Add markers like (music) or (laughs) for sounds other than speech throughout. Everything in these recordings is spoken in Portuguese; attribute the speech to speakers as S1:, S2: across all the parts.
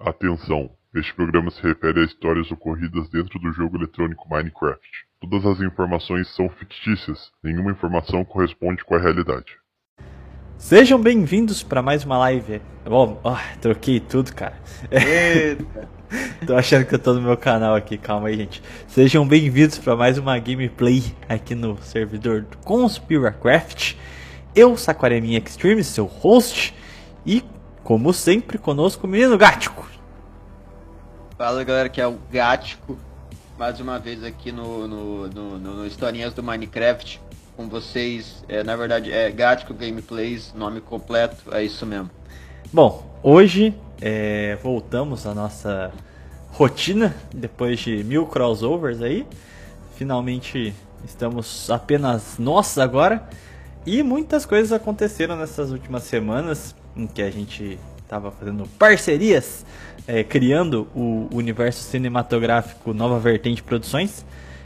S1: Atenção! Este programa se refere a histórias ocorridas dentro do jogo eletrônico Minecraft. Todas as informações são fictícias, nenhuma informação corresponde com a realidade.
S2: Sejam bem-vindos para mais uma live. Oh, oh, troquei tudo, cara.
S3: Eita. (laughs)
S2: tô achando que eu tô no meu canal aqui, calma aí, gente. Sejam bem-vindos para mais uma gameplay aqui no servidor do Conspiracraft. Eu, Saquareminha Extreme, seu host, e como sempre, conosco o menino Gático.
S3: Fala galera, que é o Gático, mais uma vez aqui no, no, no, no, Historinhas do Minecraft com vocês. É, na verdade, é Gático Gameplays, nome completo, é isso mesmo.
S2: Bom, hoje é, voltamos à nossa rotina, depois de mil crossovers aí. Finalmente estamos apenas nós agora. E muitas coisas aconteceram nessas últimas semanas em que a gente estava fazendo parcerias, é, criando o universo cinematográfico Nova Vertente Produções.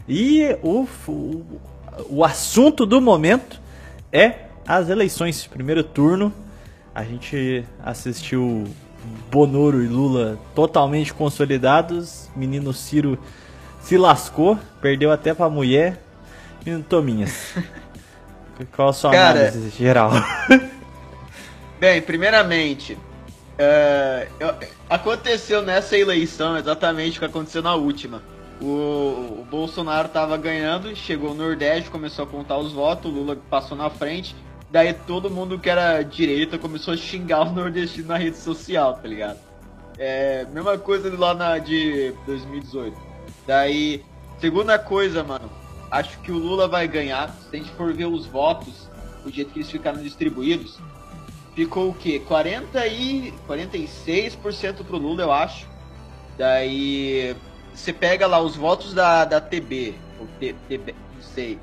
S2: E o, o, o assunto do momento é as eleições. Primeiro turno, a gente assistiu Bonoro e Lula totalmente consolidados. Menino Ciro se lascou, perdeu até pra mulher. Menino Tominhas. (laughs) Qual a sua
S3: Cara,
S2: análise geral? (laughs)
S3: Bem, primeiramente, eu- aconteceu nessa eleição exatamente o que aconteceu na última. O, o Bolsonaro tava ganhando, chegou no Nordeste, começou a contar os votos, o Lula passou na frente. Daí todo mundo que era direita começou a xingar (laughs) o nordestino na rede social, tá ligado? É, mesma coisa lá na de 2018. Daí, segunda coisa, mano, acho que o Lula vai ganhar. Se a gente for ver os votos, do jeito que eles ficaram distribuídos, ficou o quê? 40 e 46% pro Lula, eu acho. Daí você pega lá os votos da, da TB, ou T, TB, não sei,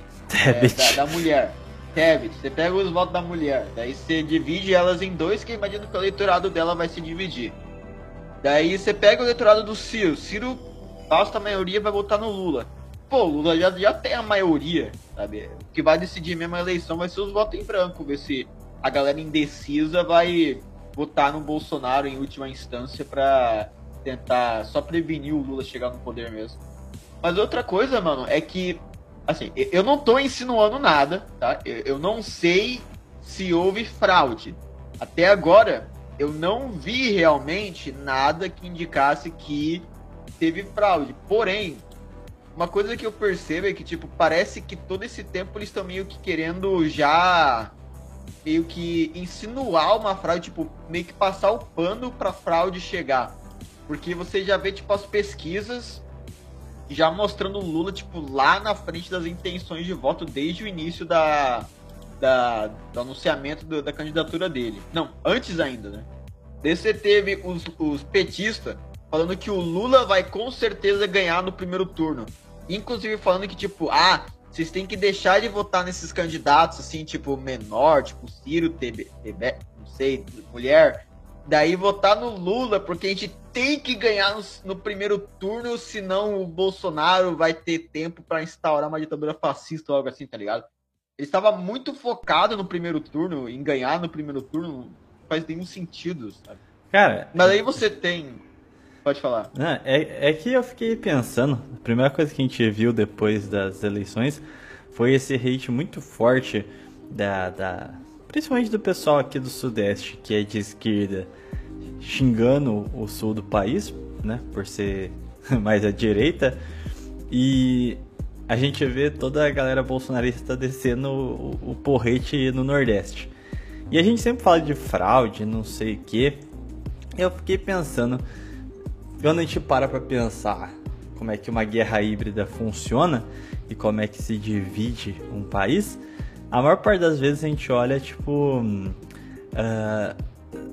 S3: é, da, da mulher. Tebet, você pega os votos da mulher, daí você divide elas em dois, que eu imagino que o eleitorado dela vai se dividir. Daí você pega o eleitorado do Ciro, Ciro, vasta maioria vai votar no Lula. Pô, o Lula já, já tem a maioria, sabe? O que vai decidir mesmo a eleição vai ser os votos em branco, ver se a galera indecisa vai votar no Bolsonaro em última instância pra tentar só prevenir o Lula chegar no poder mesmo. Mas outra coisa, mano, é que assim, eu- não tô insinuando nada, tá? Eu não sei se houve fraude. Até agora, eu não vi realmente nada que indicasse que teve fraude. Porém, uma coisa que eu percebo é que, tipo, parece que todo esse tempo eles estão meio que querendo já meio que insinuar uma fraude, tipo, meio que passar o pano pra fraude chegar. Porque você já vê, tipo, as pesquisas já mostrando o Lula, tipo, lá na frente das intenções de voto desde o início da, da, do anunciamento do- da candidatura dele. Não, antes ainda, né? Daí você teve os, os petistas falando que o Lula vai com certeza ganhar no primeiro turno. Inclusive falando que, tipo, ah, vocês têm que deixar de votar nesses candidatos, assim, tipo, menor, tipo, Ciro, TB, TB não sei, mulher. Daí votar no Lula, porque a gente tem que ganhar no, no primeiro turno, senão o Bolsonaro vai ter tempo pra instaurar uma ditadura fascista ou algo assim, tá ligado? Ele estava muito focado no primeiro turno, em ganhar no primeiro turno, não faz nenhum sentido, sabe?
S2: Cara,
S3: Mas aí você tem. Pode falar.
S2: Não, é, é que eu fiquei pensando, a primeira coisa que a gente viu depois das eleições foi esse hate muito forte da, da principalmente do pessoal aqui do Sudeste, que é de esquerda, xingando o sul do país, né, por ser (laughs) mais à direita, e a gente vê toda a galera bolsonarista descendo o, o porrete no Nordeste. E a gente sempre fala de fraude, não sei o que. Eu fiquei pensando, quando a gente para pra pensar como é que uma guerra híbrida funciona e como é que se divide um país, a maior parte das vezes a gente olha, tipo, ah,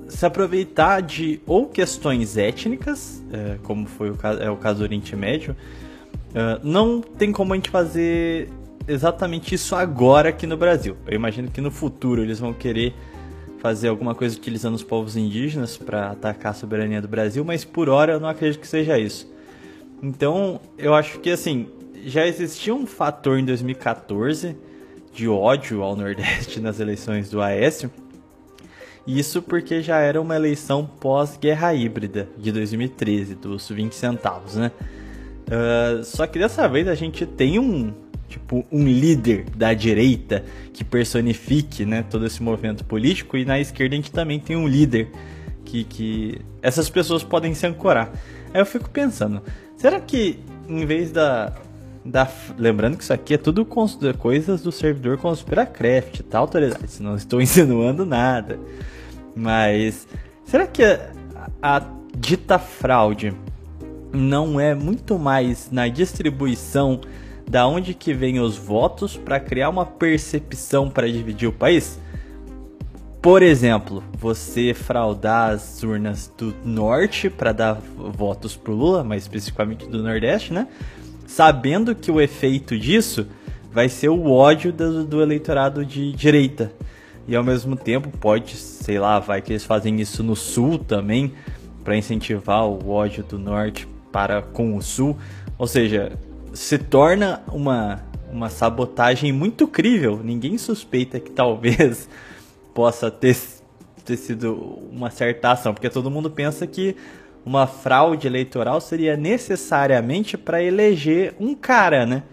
S2: se aproveitar de ou questões étnicas, eh, como foi o caso, é o caso do Oriente Médio, ah, não tem como a gente fazer exatamente isso agora aqui no Brasil. Eu imagino que no futuro eles vão querer fazer alguma coisa utilizando os povos indígenas para atacar a soberania do Brasil, mas por hora eu não acredito que seja isso. Então, eu acho que assim, já existia um fator em 2014 de ódio ao Nordeste (laughs) nas eleições do Aécio. Isso porque já era uma eleição pós-guerra híbrida de 2013, dos 20 centavos, né? Uh, só que dessa vez a gente tem um tipo um líder da direita que personifique né, todo esse movimento político e na esquerda a gente também tem um líder que, que essas pessoas podem se ancorar. Aí eu fico pensando, será que em vez da, da lembrando que isso aqui é tudo coisas do servidor Conspiracraft, tá autoridade, não estou (laughs) insinuando nada, mas será que a, a dita fraude não é muito mais na distribuição da onde que vem os votos para criar uma percepção para dividir o país? Por exemplo, você fraudar as urnas do norte para dar votos pro Lula, mais especificamente do nordeste, né? Sabendo que o efeito disso vai ser o ódio do, do eleitorado de direita. E ao mesmo tempo pode, sei lá, vai que eles fazem isso no sul também, para incentivar o ódio do norte para com o Sul. Ou seja, se torna uma, uma sabotagem muito crível. Ninguém suspeita que talvez (laughs) possa ter, ter sido uma certa ação, porque todo mundo pensa que uma fraude eleitoral seria necessariamente para eleger um cara, né?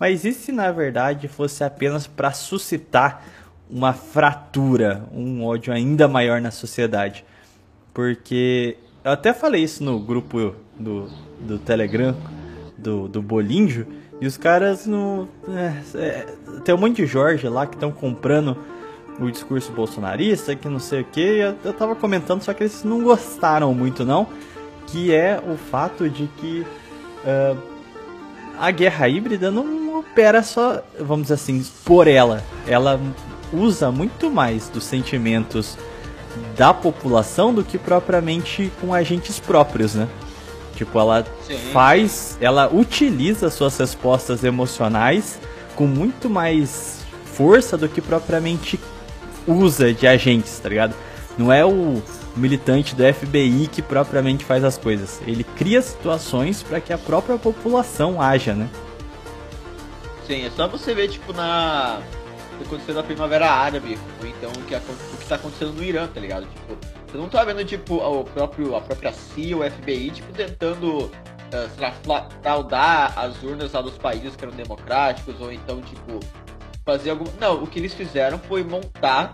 S2: Mas e se na verdade fosse apenas para suscitar uma fratura, um ódio ainda maior na sociedade? Porque eu até falei isso no grupo do, do Telegram do, do Bolinjo e os caras no. É, é, tem um monte de Jorge lá que estão comprando o discurso bolsonarista, que não sei o que. Eu, eu tava comentando, só que eles não gostaram muito, não. Que é o fato de que uh, a guerra híbrida não opera só, vamos dizer assim, por ela. Ela usa muito mais dos sentimentos da população do que propriamente com agentes próprios, né? Tipo, ela Sim. faz, ela utiliza suas respostas emocionais com muito mais força do que propriamente usa de agentes, tá ligado? Não é o militante do FBI que propriamente faz as coisas. Ele cria situações para que a própria população haja, né?
S3: Sim, é só você ver, tipo, na que aconteceu na Primavera Árabe, ou então o que, o que tá acontecendo no Irã, tá ligado? Tipo, você não tá vendo, tipo, o próprio, a própria CIA, o FBI, tipo, tentando uh, fraudar as urnas lá dos países que eram democráticos, ou então, tipo, fazer algum. Não, o que eles fizeram foi montar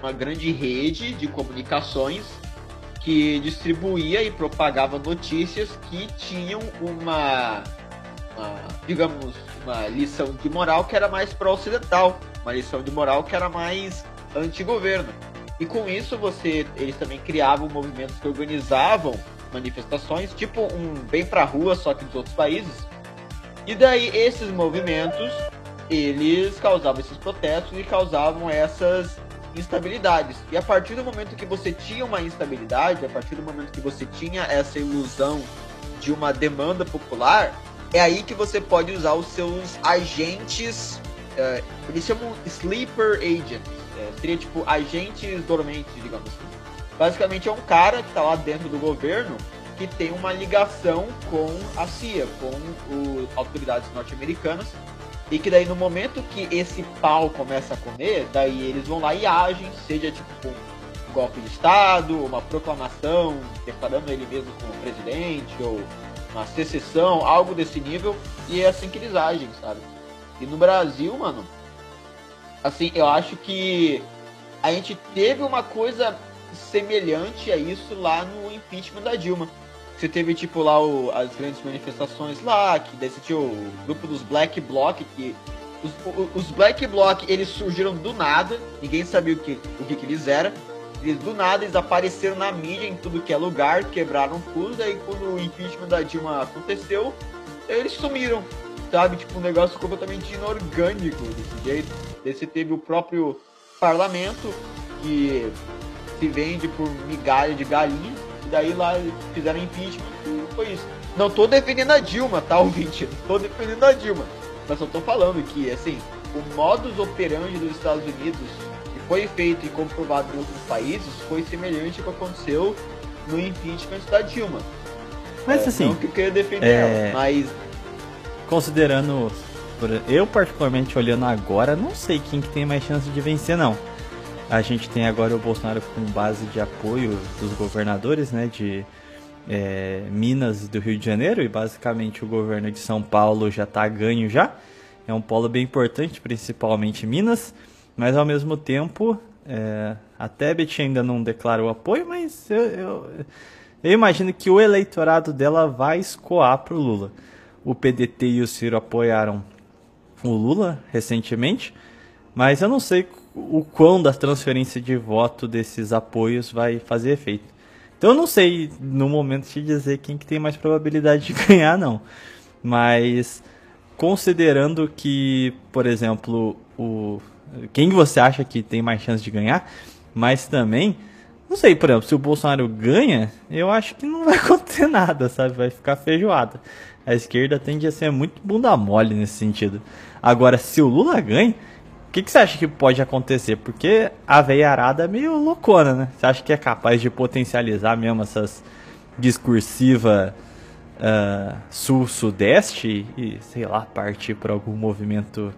S3: uma grande rede de comunicações que distribuía e propagava notícias que tinham uma, uma digamos, uma lição de moral que era mais pró-ocidental uma lição de moral que era mais anti-governo. E com isso você, eles também criavam movimentos que organizavam manifestações, tipo um bem pra rua, só que dos outros países. E daí esses movimentos, eles causavam esses protestos e causavam essas instabilidades. E a partir do momento que você tinha uma instabilidade, a partir do momento que você tinha essa ilusão de uma demanda popular, é aí que você pode usar os seus agentes Uh, eles chamam Sleeper Agents. É, seria tipo agentes dormentes, digamos assim. Basicamente é um cara que está lá dentro do governo que tem uma ligação com a CIA, com as autoridades norte-americanas. E que daí no momento que esse pau começa a comer, daí eles vão lá e agem, seja tipo um golpe de Estado, uma proclamação declarando ele mesmo como presidente, ou uma secessão, algo desse nível, e é assim que eles agem, sabe? E no Brasil, mano, assim, eu acho que a gente teve uma coisa semelhante a isso lá no impeachment da Dilma. Você teve, tipo, lá o, as grandes manifestações lá, que daí você tinha o grupo dos Black Bloc, que os, os, Black Bloc, eles surgiram do nada, ninguém sabia o que, o que, que eles eram. Eles do nada eles apareceram na mídia em tudo que é lugar, quebraram tudo, aí quando o impeachment da Dilma aconteceu, eles sumiram sabe? Tipo, um negócio completamente inorgânico desse jeito. Daí teve o próprio parlamento, que se vende por migalha de galinha, e daí lá fizeram impeachment e foi isso. Não tô defendendo a Dilma, tá, (laughs) ouvinte? Não tô defendendo a Dilma. Mas só tô falando que, assim, o modus operandi dos Estados Unidos, que foi feito e comprovado em outros países, foi semelhante ao que aconteceu no impeachment da Dilma.
S2: Mas é, assim.
S3: Não que eu queira defender é... ela, mas
S2: considerando. Eu, particularmente, olhando agora, não sei quem que tem mais chance de vencer, não. A gente tem agora o Bolsonaro com base de apoio dos governadores, né, de é, Minas do Rio de Janeiro, e basicamente o governo de São Paulo já está ganho já. É um polo bem importante, principalmente Minas, mas ao mesmo tempo é, a Tebet ainda não declarou apoio, mas eu, eu, eu imagino que o eleitorado dela vai escoar para o Lula. O PDT e o Ciro apoiaram o Lula recentemente, mas eu não sei o quão da transferência de voto desses apoios vai fazer efeito. Então eu não sei no momento te dizer quem que tem mais probabilidade de (laughs) ganhar, não. Mas considerando que, por exemplo, o quem você acha que tem mais chance de ganhar, mas também não sei, por exemplo, se o Bolsonaro ganha, eu acho que não (laughs) vai acontecer nada, sabe? Vai ficar feijoada. A esquerda tende a ser muito bunda mole nesse sentido. Agora, se o Lula ganha, o que, que você acha que pode acontecer? Porque a veiarada é meio loucona, né? Você acha que é capaz de potencializar mesmo essas discursiva uh, sul-sudeste e, sei lá, partir para algum movimento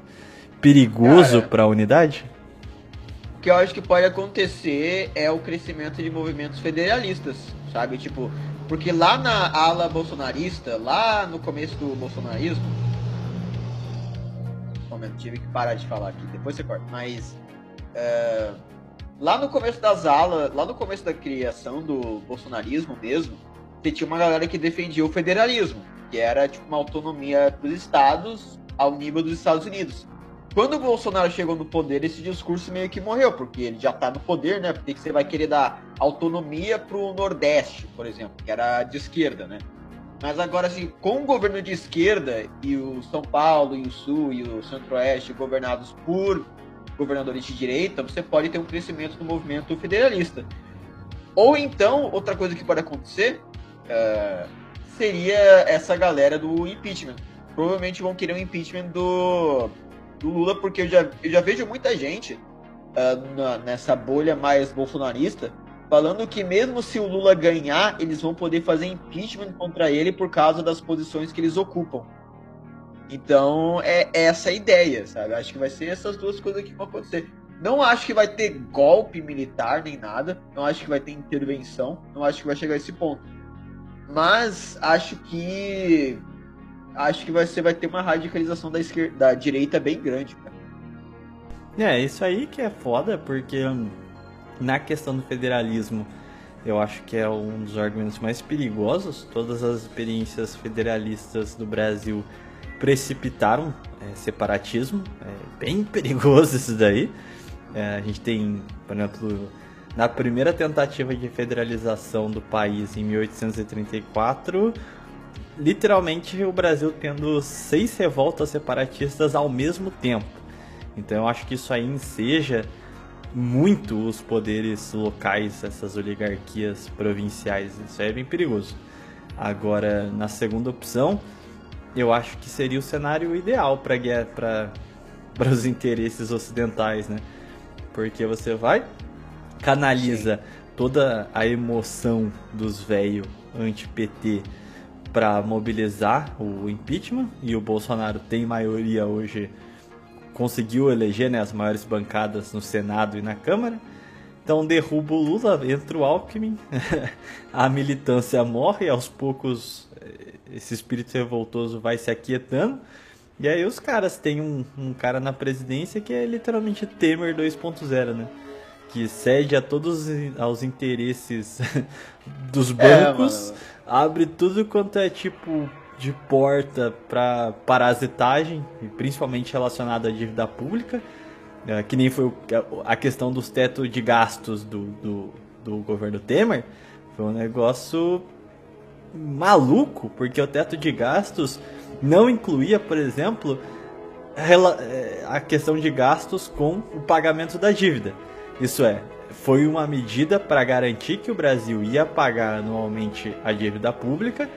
S2: perigoso para a unidade?
S3: O que eu acho que pode acontecer é o crescimento de movimentos federalistas, sabe? Tipo, porque lá na ala bolsonarista, lá no começo do bolsonarismo. Momento, tive que parar de falar aqui, depois você corta. Mas. É, lá no começo das alas, lá no começo da criação do bolsonarismo mesmo, você tinha uma galera que defendia o federalismo, que era tipo uma autonomia dos estados ao nível dos Estados Unidos. Quando o Bolsonaro chegou no poder, esse discurso meio que morreu, porque ele já tá no poder, né? Porque você vai querer dar autonomia pro Nordeste, por exemplo, que era de esquerda, né? Mas agora, assim, com o governo de esquerda e o São Paulo e o Sul e o Centro-Oeste governados por governadores de direita, você pode ter um crescimento do movimento federalista. Ou então, outra coisa que pode acontecer uh, seria essa galera do impeachment. Provavelmente vão querer um impeachment do do Lula, porque eu já, eu já vejo muita gente uh, na, nessa bolha mais bolsonarista falando que mesmo se o Lula ganhar, eles vão poder fazer impeachment contra ele por causa das posições que eles ocupam. Então é, é essa a ideia, sabe? Acho que vai ser essas duas coisas que vão acontecer. Não acho que vai ter golpe militar nem nada. Não acho que vai ter intervenção. Não acho que vai chegar a esse ponto. Mas acho que acho que você vai ter uma radicalização da, esquerda, da direita bem grande, cara.
S2: É, isso aí que é foda, porque na questão do federalismo, eu acho que é um dos argumentos mais perigosos. Todas as experiências federalistas do Brasil precipitaram é, separatismo. É bem (laughs) perigoso isso daí. É, a gente tem, por exemplo, na primeira tentativa de federalização do país em 1834, literalmente o Brasil tendo seis revoltas separatistas ao mesmo tempo. Então eu acho que isso aí enseja muito os poderes locais, essas oligarquias provinciais. Isso aí é bem perigoso. Agora, na segunda opção, eu acho que seria o cenário ideal para para os interesses ocidentais, né? Porque você vai canaliza Sim. toda a emoção dos velhos anti-PT para mobilizar o impeachment e o Bolsonaro tem maioria hoje, conseguiu eleger né, as maiores bancadas no Senado e na Câmara. Então derruba o Lula, entra o Alckmin, (laughs) a militância morre, aos poucos eh, esse espírito revoltoso vai se aquietando. E aí os caras têm um, um cara na presidência que é literalmente Temer 2.0, né? Que cede a todos os interesses (laughs) dos é, bancos. É, abre tudo quanto é tipo de porta para parasitagem, principalmente relacionado à dívida pública, é, que nem foi a questão dos tetos de gastos do, do, do governo Temer, foi um negócio maluco, porque o teto de gastos não incluía, por exemplo, é, a questão de gastos com o pagamento da dívida. Isso é, foi uma medida para garantir que o Brasil ia pagar anualmente a dívida pública,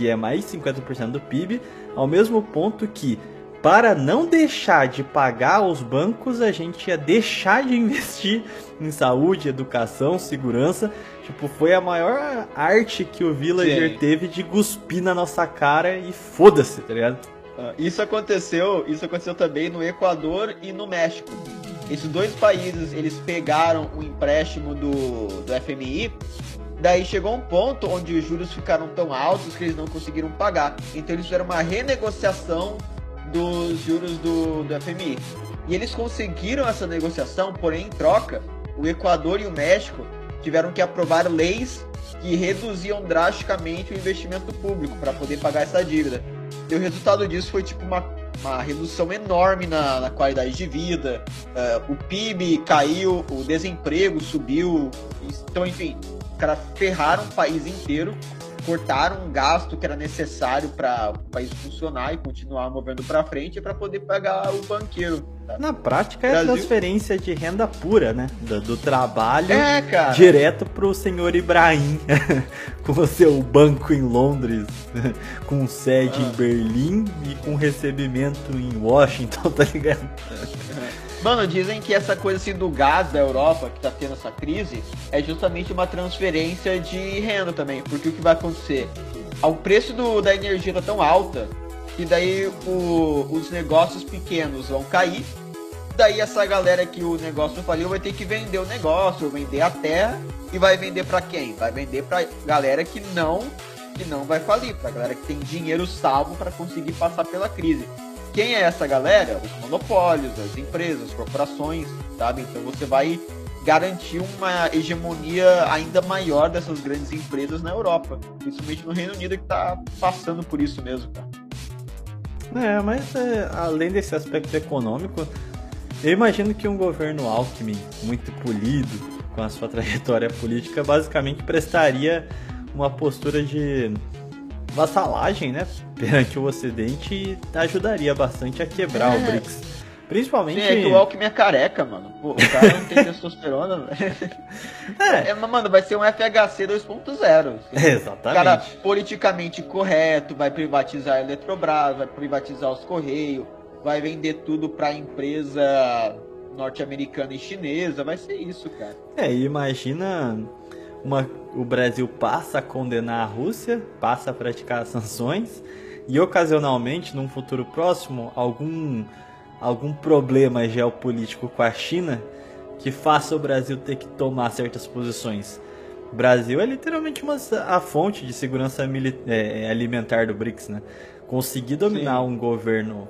S2: que é mais 50% do PIB, ao mesmo ponto que para não deixar de pagar os bancos, a gente ia deixar de (laughs) investir em saúde, educação, segurança. Tipo, foi a maior arte que o Villager Sim. teve de cuspir na nossa cara e foda-se, tá ligado?
S3: Ah, isso aconteceu, isso aconteceu também no Equador e no México. esses dois países eles pegaram o empréstimo do, do FMI. Daí chegou um ponto onde os juros ficaram tão altos que eles não conseguiram pagar. Então eles fizeram uma renegociação dos juros do, do FMI. E eles conseguiram essa negociação, porém, em troca, o Equador e o México tiveram que aprovar leis que reduziam drasticamente o investimento público para poder pagar essa dívida. E o resultado disso foi tipo uma, uma redução enorme na, na qualidade de vida, uh, o PIB caiu, o desemprego subiu. Então, enfim, caras ferraram o país inteiro cortaram um gasto que era necessário para o país funcionar e continuar movendo para frente para poder pagar o banqueiro.
S2: Tá? Na prática é Brasil... transferência de renda pura, né? Do, do trabalho
S3: é,
S2: direto pro senhor Ibrahim, (laughs) com o seu banco em Londres, (laughs) com sede ah. em Berlim e com recebimento em Washington, (laughs) tá ligado?
S3: Mano, dizem que essa coisa assim do gás da Europa, que tá tendo essa crise, é justamente uma transferência de renda também. Porque o que vai acontecer? O preço do, da energia tá tão alta que daí o, os negócios pequenos vão cair. Daí essa galera que o negócio faliu vai ter que vender o negócio, vender a terra e vai vender para quem? Vai vender pra galera que não que não vai falir, pra galera que tem dinheiro salvo para conseguir passar pela crise. Quem é essa galera? Os monopólios, as empresas, as corporações, sabe? Então você vai garantir uma hegemonia ainda maior dessas grandes empresas na Europa, principalmente no Reino Unido que está passando por isso mesmo, cara.
S2: É, mas é, além desse aspecto econômico, eu imagino que um governo Alckmin muito polido com a sua trajetória política basicamente prestaria uma postura de vassalagem, né, perante o Ocidente ajudaria bastante a quebrar é. o BRICS. Principalmente. Sim,
S3: é que o Alckmin é careca, mano. Pô, o cara não tem (laughs) testosterona, velho. É. é. Mano, vai ser um FHC 2.0. (laughs)
S2: Exatamente. O
S3: cara politicamente correto, vai privatizar a Eletrobras, vai privatizar os Correios, vai vender tudo pra empresa norte-americana e chinesa. Vai ser isso, cara.
S2: É, imagina uma, o Brasil passa a condenar a Rússia, passa a praticar sanções e ocasionalmente, num futuro próximo, algum, algum problema geopolítico com a China que faça o Brasil ter que tomar certas posições. O Brasil é literalmente uma, a fonte de segurança é, alimentar do BRICS, né? Conseguir dominar Sim. um governo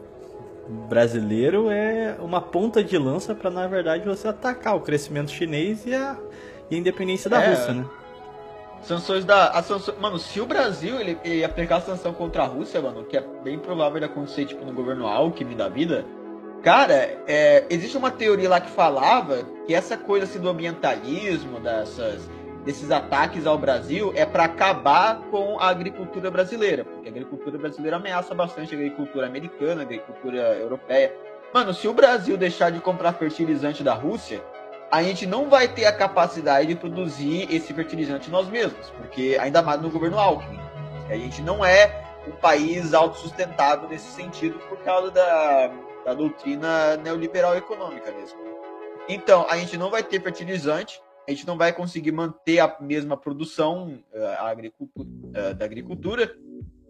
S2: brasileiro é uma ponta de lança para, na verdade, você atacar o crescimento chinês e a e a independência da é, Rússia, né?
S3: Sanções da. A sanção, mano, se o Brasil ele, ele aplicar sanção contra a Rússia, mano, que é bem provável de acontecer, tipo, no governo Alckmin da vida. Cara, é, existe uma teoria lá que falava que essa coisa assim, do ambientalismo, dessas, desses ataques ao Brasil, é para acabar com a agricultura brasileira. Porque a agricultura brasileira ameaça bastante a agricultura americana, a agricultura europeia. Mano, se o Brasil deixar de comprar fertilizante da Rússia, a gente não vai ter a capacidade de produzir esse fertilizante nós mesmos, porque ainda mais no governo Alckmin. A gente não é um país autossustentável nesse sentido por causa da, da doutrina neoliberal econômica mesmo. Então, a gente não vai ter fertilizante, a gente não vai conseguir manter a mesma produção uh, agricultura, uh, da agricultura.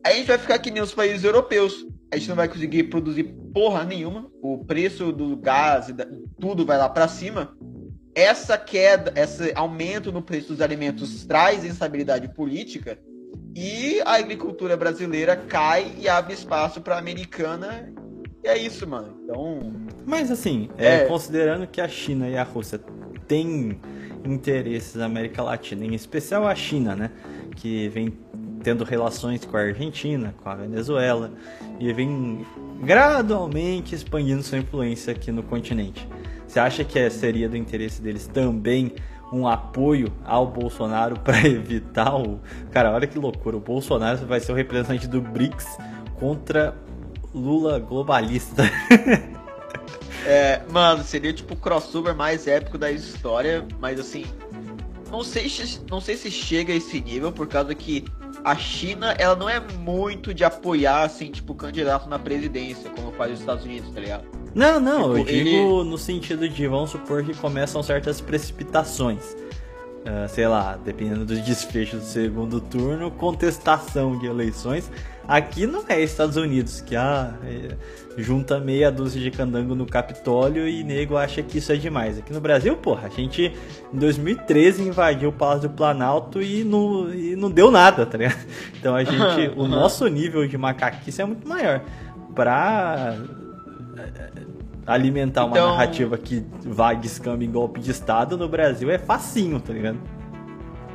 S3: A gente vai ficar que nem os países europeus. A gente não vai conseguir produzir porra nenhuma. O preço do gás e da, tudo vai lá para cima essa queda, esse aumento no preço dos alimentos traz instabilidade política e a agricultura brasileira cai e abre espaço para a americana. E é isso, mano. Então.
S2: Mas assim, é... É, considerando que a China e a Rússia têm interesses na América Latina, em especial a China, né? Que vem tendo relações com a Argentina, com a Venezuela, e vem gradualmente expandindo sua influência aqui no continente. Você acha que seria do interesse deles também um apoio ao Bolsonaro para (laughs) evitar o. Cara, olha que loucura. O Bolsonaro vai ser o representante do BRICS contra Lula globalista. (laughs)
S3: é, mano, seria tipo o crossover mais épico da história, mas assim. Não sei, não sei se chega a esse nível, por causa que a China, ela não é muito de apoiar, assim, tipo, candidato na presidência, como faz os Estados Unidos, tá ligado?
S2: Não, não, tipo, eu digo ele... no sentido de, vamos supor que começam certas precipitações. uh, sei lá, dependendo do desfecho do segundo turno, contestação de eleições. Aqui não é Estados Unidos, que ah, é, junta meia dúzia de candango no Capitólio e nego acha que isso é demais. Aqui no Brasil, porra, a gente em 2013 invadiu o Palácio do Planalto e não, e não deu nada, tá ligado? Então a gente, (laughs) o nosso nível de macaquice é muito maior. Pra alimentar uma então... narrativa que vague escambe em golpe de Estado no Brasil é facinho, tá ligado?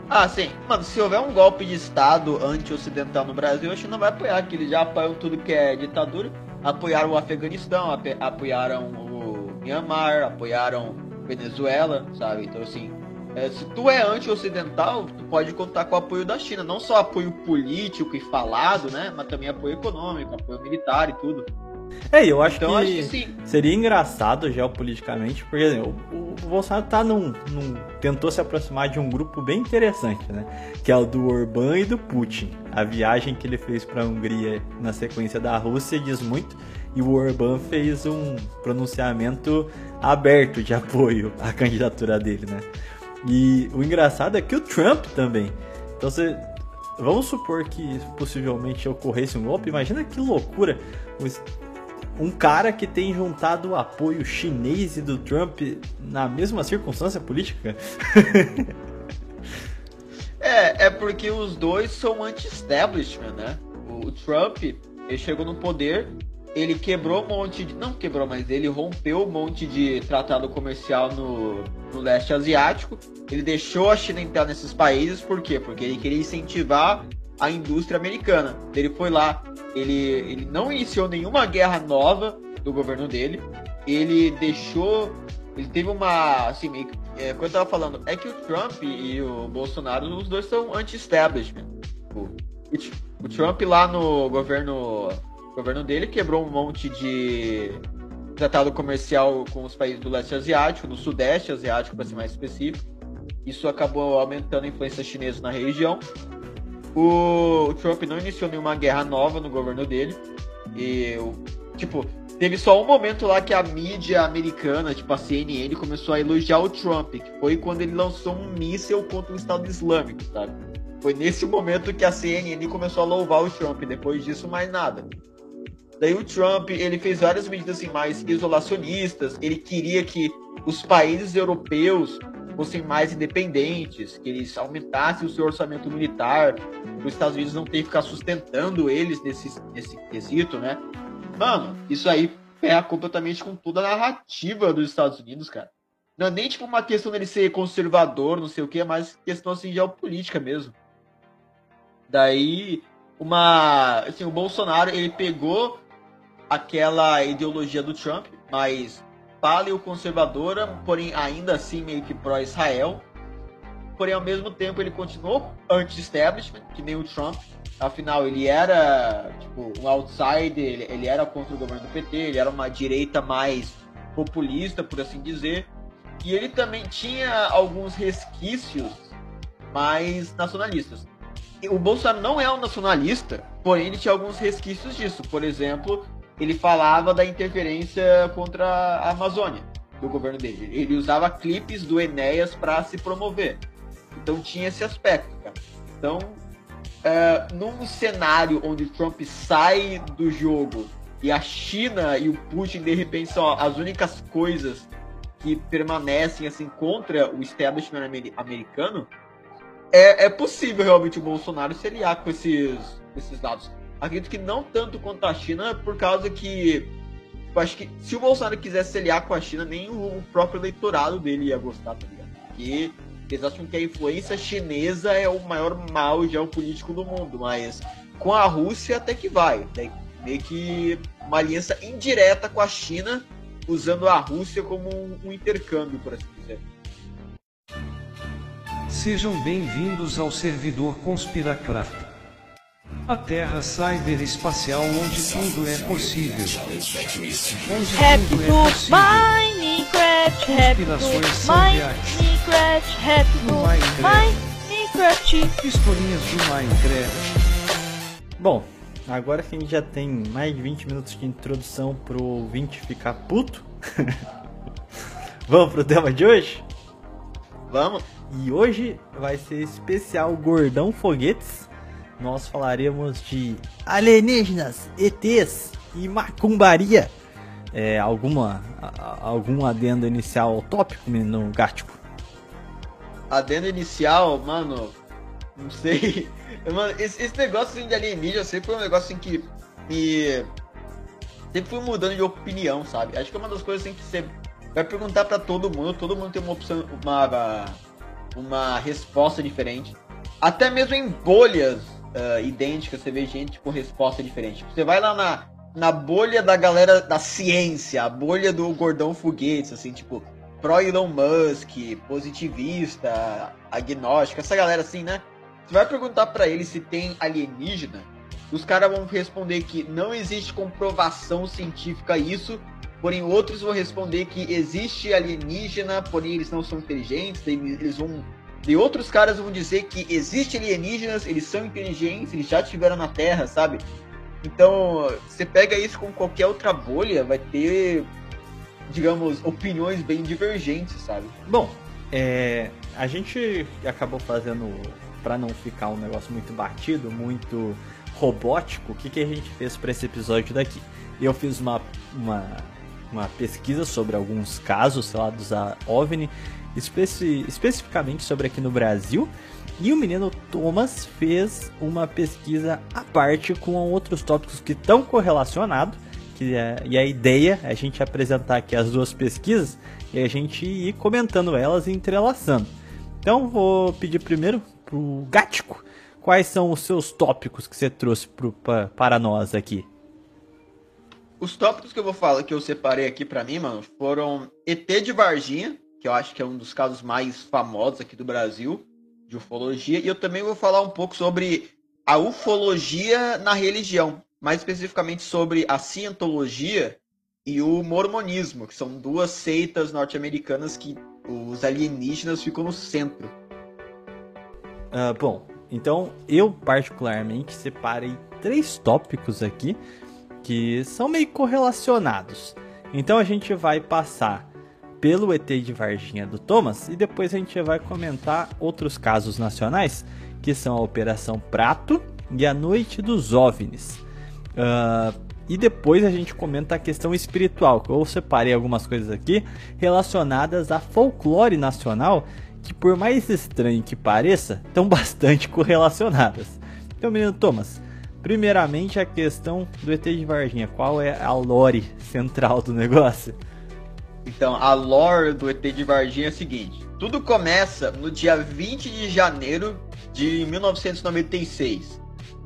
S3: Ah, sim. Mano, se houver um golpe de Estado anti-ocidental no Brasil, a não vai apoiar, que eles já apoiam tudo que é ditadura. Apoiaram o Afeganistão, apoiaram o Myanmar, apoiaram Venezuela, sabe? Então, assim, é, se tu é anti-ocidental, tu pode contar com o apoio da China. Não só apoio político e falado, né? Mas também apoio econômico, apoio militar e tudo.
S2: É, eu acho, então, que, acho que seria engraçado geopoliticamente, porque exemplo, o, o Bolsonaro tá num, num, tentou se aproximar de um grupo bem interessante, né? Que é o do Orbán e do Putin. A viagem que ele fez para a Hungria na sequência da Rússia diz muito, e o Orbán fez um pronunciamento aberto de (laughs) apoio à candidatura dele, né? E o engraçado é que o Trump também. Então você Vamos supor que possivelmente ocorresse um golpe. Imagina que loucura um cara que tem juntado o apoio chinês e do Trump na mesma circunstância política? (laughs)
S3: é, é porque os dois são anti-establishment, né? O Trump, ele chegou no poder, ele quebrou um monte de. Não quebrou, mas ele rompeu um monte de tratado comercial no, no leste asiático. Ele deixou a China entrar nesses países, por quê? Porque ele queria incentivar a indústria americana. Ele foi lá, ele, ele não iniciou nenhuma guerra nova do governo dele, ele deixou. Ele teve uma. Assim, é, quando eu tava falando, é que o Trump e o Bolsonaro, os dois são anti-establishment. O, o Trump lá no governo, governo dele quebrou um monte de tratado comercial com os países do leste asiático, do sudeste asiático, para ser mais específico. Isso acabou aumentando a influência chinesa na região. O Trump não iniciou nenhuma guerra nova no governo dele. E, tipo, teve só um momento lá que a mídia americana, tipo a CNN, começou a elogiar o Trump, que foi quando ele lançou um míssil contra o Estado Islâmico, sabe? Foi nesse momento que a CNN começou a louvar o Trump. Depois disso, mais nada. Daí o Trump, ele fez várias medidas assim, mais isolacionistas. Ele queria que os países europeus fossem mais independentes, que eles aumentassem o seu orçamento militar, os Estados Unidos não tem que ficar sustentando eles nesse, nesse quesito, né? Mano, isso aí pega completamente com toda a narrativa dos Estados Unidos, cara. Não é nem tipo uma questão dele ser conservador, não sei o que, é mais questão assim geopolítica mesmo. Daí, uma. Assim, o Bolsonaro, ele pegou aquela ideologia do Trump, mas paleoconservadora, porém ainda assim meio que pró-Israel. Porém, ao mesmo tempo, ele continuou anti-establishment, que nem o Trump. Afinal, ele era tipo, um outsider, ele, ele era contra o governo do PT, ele era uma direita mais populista, por assim dizer. E ele também tinha alguns resquícios mais nacionalistas. O Bolsonaro não é um nacionalista, porém ele tinha alguns resquícios disso. Por exemplo, ele falava da interferência contra a Amazônia do governo dele. Ele usava clipes do Enéas para se promover. Então tinha esse aspecto, cara. Então, é, num cenário onde Trump sai do jogo e a China e o Putin de repente são as únicas coisas que permanecem assim contra o establishment americano, é, é possível realmente o Bolsonaro se aliar com esses, esses lados. Acredito que não tanto quanto a China, por causa que. Eu acho que se o Bolsonaro quisesse se aliar com a China, nem o próprio eleitorado dele ia gostar, tá ligado? Porque eles acham que a influência chinesa é o maior mal geopolítico do mundo, mas com a Rússia até que vai. Né? Meio que uma aliança indireta com a China, usando a Rússia como um, um intercâmbio, por assim dizer.
S4: Sejam bem-vindos ao servidor Conspiracraft. A Terra cyberespacial onde tudo é possível. Onde
S5: happy tudo é possível. Minecraft, happy Minecraft, happy Minecraft.
S4: Historinhas do Minecraft.
S2: Bom, agora que a gente já tem mais de 20 minutos de introdução pro ouvinte ficar puto, (laughs) vamos pro tema de hoje?
S3: Vamos.
S2: E hoje vai ser especial Gordão Foguetes. Nós falaremos de alienígenas, ETs e macumbaria. É, alguma, algum adendo inicial ao tópico, menino Gático?
S3: Adendo inicial, mano, não sei. (laughs) Mano, esse, esse negócio de alienígena sempre foi um negócio assim que me. Sempre fui mudando de opinião, sabe? Acho que é uma das coisas assim que você vai perguntar para todo mundo, todo mundo tem uma opção, uma, uma resposta diferente. Até mesmo em bolhas uh, você vê gente com resposta diferente. Você vai lá na, na bolha da galera da ciência, a bolha do gordão foguetes, assim, tipo, pro Elon Musk, positivista, agnóstico, essa galera assim, né? Você vai perguntar para ele se tem alienígena, os caras vão responder que não existe comprovação científica isso, porém outros vão responder que existe alienígena, porém eles não são inteligentes, eles vão e outros caras vão dizer que existe alienígenas, eles são inteligentes, eles já estiveram na Terra, sabe? Então, você pega isso com qualquer outra bolha, vai ter, digamos, opiniões bem divergentes, sabe?
S2: Bom, é, a gente acabou fazendo para não ficar um negócio muito batido, muito robótico, o que, que a gente fez para esse episódio daqui? Eu fiz uma, uma, uma pesquisa sobre alguns casos relados a OVNI, especi, especificamente sobre aqui no Brasil, e o menino Thomas fez uma pesquisa à parte com outros tópicos que estão correlacionados. Que é, e a ideia é a gente apresentar aqui as duas pesquisas e a gente ir comentando elas e entrelaçando. Então vou pedir primeiro pro Gático, quais são os seus tópicos que você trouxe pro, pra, para nós aqui?
S3: Os tópicos que eu vou falar, que eu separei aqui para mim, mano, foram ET de Varginha, que eu acho que é um dos casos mais famosos aqui do Brasil, de ufologia, e eu também vou falar um pouco sobre a ufologia na religião, mais especificamente sobre a cientologia e o mormonismo, que são duas seitas norte-americanas que os alienígenas ficam no centro.
S2: Uh, bom, então eu particularmente separei três tópicos aqui que são meio correlacionados. Então a gente vai passar pelo ET de Varginha do Thomas e depois a gente vai comentar outros casos nacionais que são a Operação Prato e a Noite dos OVNIs. Uh, e depois a gente comenta a questão espiritual, que eu separei algumas coisas aqui relacionadas a folclore nacional que por mais estranho que pareça, estão (laughs) bastante correlacionadas. Então, menino Thomas, primeiramente a questão do ET de Varginha, qual é a lore central do negócio?
S3: Então, a lore do ET de Varginha é a seguinte: tudo começa no dia 20 de janeiro de 1996,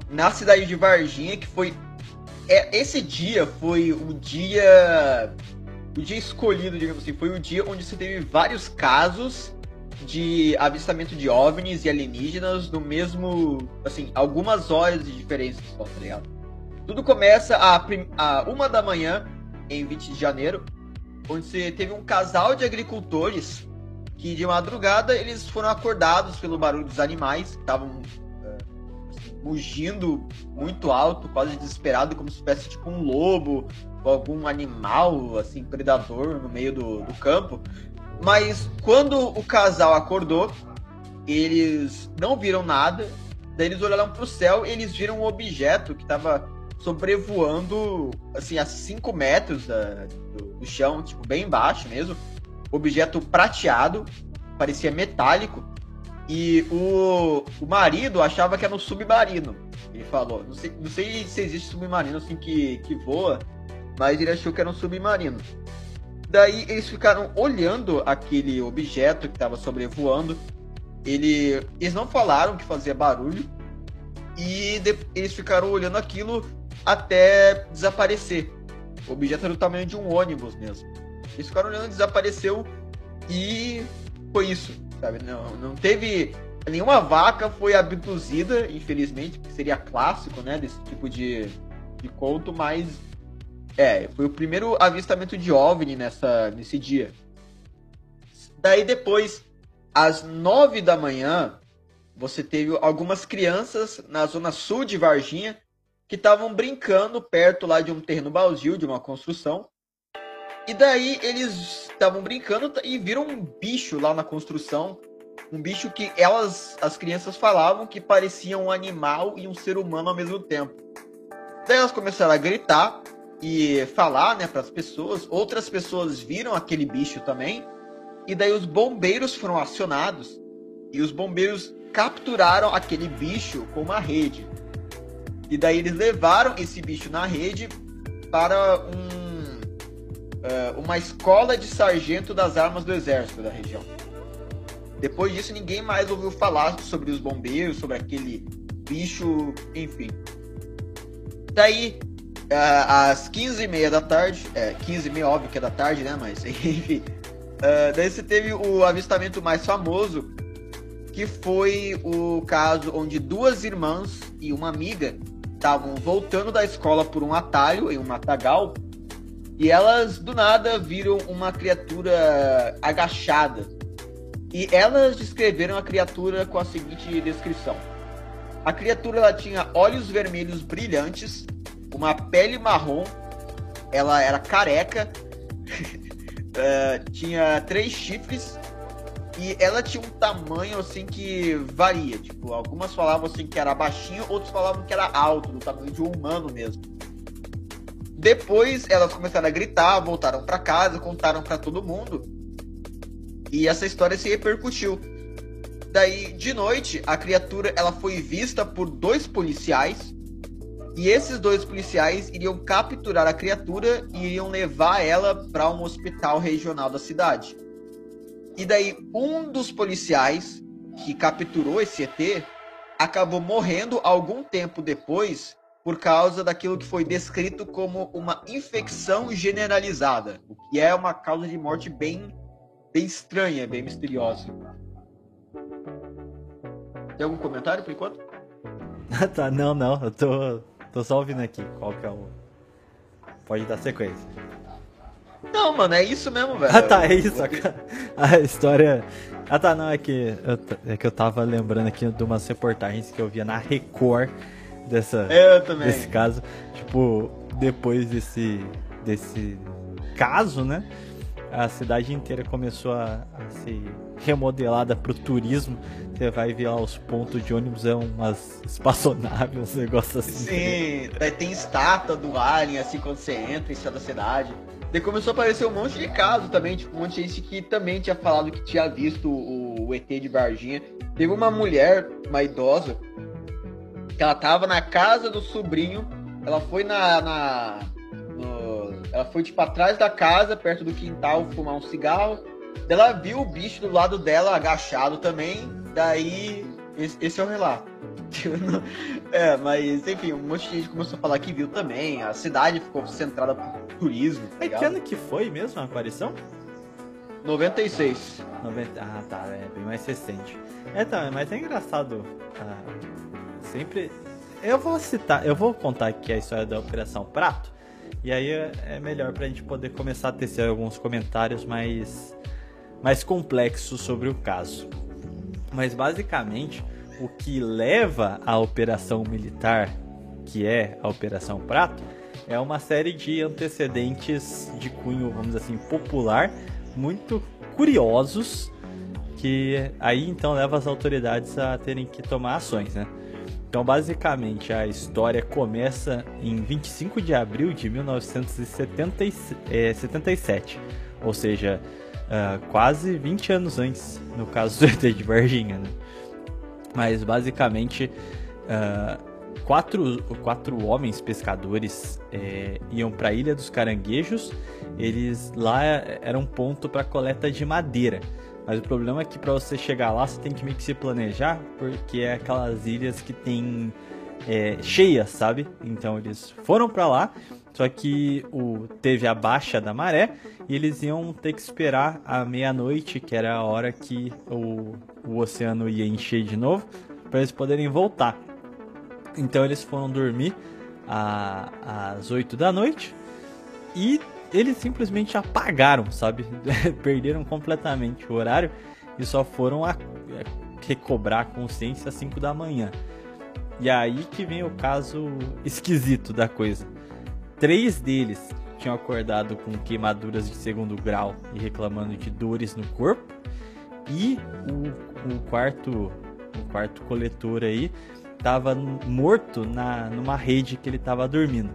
S3: na cidade de Varginha, que foi é, esse dia foi o dia o dia escolhido, digamos assim, foi o dia onde se teve vários casos de avistamento de OVNIs e alienígenas no mesmo. Assim, algumas horas de diferença só, tá ligado? Tudo começa a, a uma da manhã, em 20 de janeiro, onde teve um casal de agricultores que de madrugada eles foram acordados pelo barulho dos animais, que estavam uh, mugindo muito alto, quase desesperado, como se tivesse tipo um lobo ou algum animal assim predador no meio do, do campo. Mas quando o casal acordou, eles não viram nada. Daí eles olharam para o céu e eles viram um objeto que estava sobrevoando assim a 5 metros do, do, chão, tipo bem baixo mesmo. Objeto prateado, parecia metálico. E o, o marido achava que era um submarino. Ele falou. Não sei, não sei se existe submarino assim que, que voa, mas ele achou que era um submarino. Daí eles ficaram olhando aquele objeto que estava sobrevoando. Ele, eles não falaram que fazia barulho. E de, eles ficaram olhando aquilo até desaparecer. O objeto era do tamanho de um ônibus mesmo. Eles ficaram olhando, desapareceu e foi isso, sabe? Não, não teve nenhuma vaca foi abduzida, infelizmente, que seria clássico, né, desse tipo de, de conto, mas é, foi o primeiro avistamento de OVNI nessa, nesse dia. Daí depois, às nove da manhã, você teve algumas crianças na zona sul de Varginha que estavam brincando perto lá de um terreno baldio, de uma construção. E daí eles estavam brincando e viram um bicho lá na construção Um bicho que elas, as crianças falavam que parecia um animal e um ser humano ao mesmo tempo. Daí elas começaram a gritar e falar, né, para as pessoas. Outras pessoas viram aquele bicho também. E daí os bombeiros foram acionados e os bombeiros capturaram aquele bicho com uma rede. E daí eles levaram esse bicho na rede para um, uh, uma escola de sargento das armas do exército da região. Depois disso, ninguém mais ouviu falar sobre os bombeiros, sobre aquele bicho, enfim. Daí, uh, às 15h30 da tarde, é, 15h30, óbvio que é da tarde, né? Mas, (laughs) enfim. Uh, daí você teve o avistamento mais famoso, que foi o caso onde duas irmãs e uma amiga estavam voltando da escola por um atalho em um matagal e elas do nada viram uma criatura agachada. E elas descreveram a criatura com a seguinte descrição: A criatura ela tinha olhos vermelhos brilhantes, uma pele marrom, ela era careca, uh, (laughs) tinha três chifres e ela tinha um tamanho assim que varia. Tipo, algumas falavam assim que era baixinho, outros falavam que era alto, do tamanho de um humano mesmo. Depois elas começaram a gritar, voltaram para casa, contaram para todo mundo. E essa história se repercutiu. Daí, de noite, a criatura ela foi vista por dois policiais. E esses dois policiais iriam capturar a criatura e iriam levar ela para um hospital regional da cidade. E daí um dos policiais que capturou esse ET acabou morrendo algum tempo depois por causa daquilo que foi descrito como uma infecção generalizada, o que é uma causa de morte bem, bem estranha, bem misteriosa. Tem algum comentário por enquanto? (laughs)
S2: tá, não, não, eu tô, tô só ouvindo aqui qual que é o. Pode dar sequência.
S3: Não, mano, é isso mesmo, velho.
S2: Ah, tá, é isso. (laughs) A história. Ah, tá, não, é que eu, é que eu tava lembrando aqui de umas reportagens que eu via na Record dessa,
S3: eu também.
S2: desse caso. Tipo, depois desse, desse caso, né? A cidade inteira começou a, a ser remodelada pro turismo. Você vai ver lá os pontos de ônibus, é umas espaçonaves, uns negócios assim.
S3: Sim, daí tem estátua do Alien, assim, quando você entra em cima da cidade. Daí começou a aparecer um monte de casos também, tipo, um monte de gente que também tinha falado que tinha visto o, o ET de Varginha. Teve uma mulher, uma idosa, que ela tava na casa do sobrinho, ela foi na. na no, ela foi tipo atrás da casa, perto do quintal, fumar um cigarro. Ela viu o bicho do lado dela agachado também. Daí, esse, esse é o relato. (laughs) é, mas enfim, um monte de gente começou a falar que viu também. A cidade ficou centrada pro turismo. Tá
S2: que ano que foi mesmo a aparição?
S3: 96.
S2: 90... Ah, tá, é bem mais recente. É, tá, mas é engraçado. Ah, sempre. Eu vou citar, eu vou contar aqui a história da Operação Prato. E aí é melhor pra gente poder começar a tecer alguns comentários mais, mais complexos sobre o caso. Mas basicamente, o que leva à operação militar, que é a Operação Prato, é uma série de antecedentes de cunho, vamos assim, popular, muito curiosos, que aí então leva as autoridades a terem que tomar ações, né? Então, basicamente, a história começa em 25 de abril de 1977, ou seja, uh, quase 20 anos antes, no caso (laughs) do ET de Varginha. Né? Mas, basicamente, uh, quatro, quatro homens pescadores é, iam para a Ilha dos Caranguejos. Eles lá era um ponto para coleta de madeira. Mas o problema é que para você chegar lá você tem que meio que se planejar, porque é aquelas ilhas que tem é, cheias, sabe? Então eles foram para lá, só que o, teve a baixa da maré e eles iam ter que esperar a meia-noite, que era a hora que o, o oceano ia encher de novo, para eles poderem voltar. Então eles foram dormir às 8 da noite e eles simplesmente apagaram, sabe? (laughs) Perderam completamente o horário e só foram a, a recobrar a consciência às 5 da manhã. E aí que vem o caso esquisito da coisa. Três deles tinham acordado com queimaduras de segundo grau e reclamando de dores no corpo. E o o quarto, o quarto coletor aí estava morto na, numa rede que ele estava dormindo.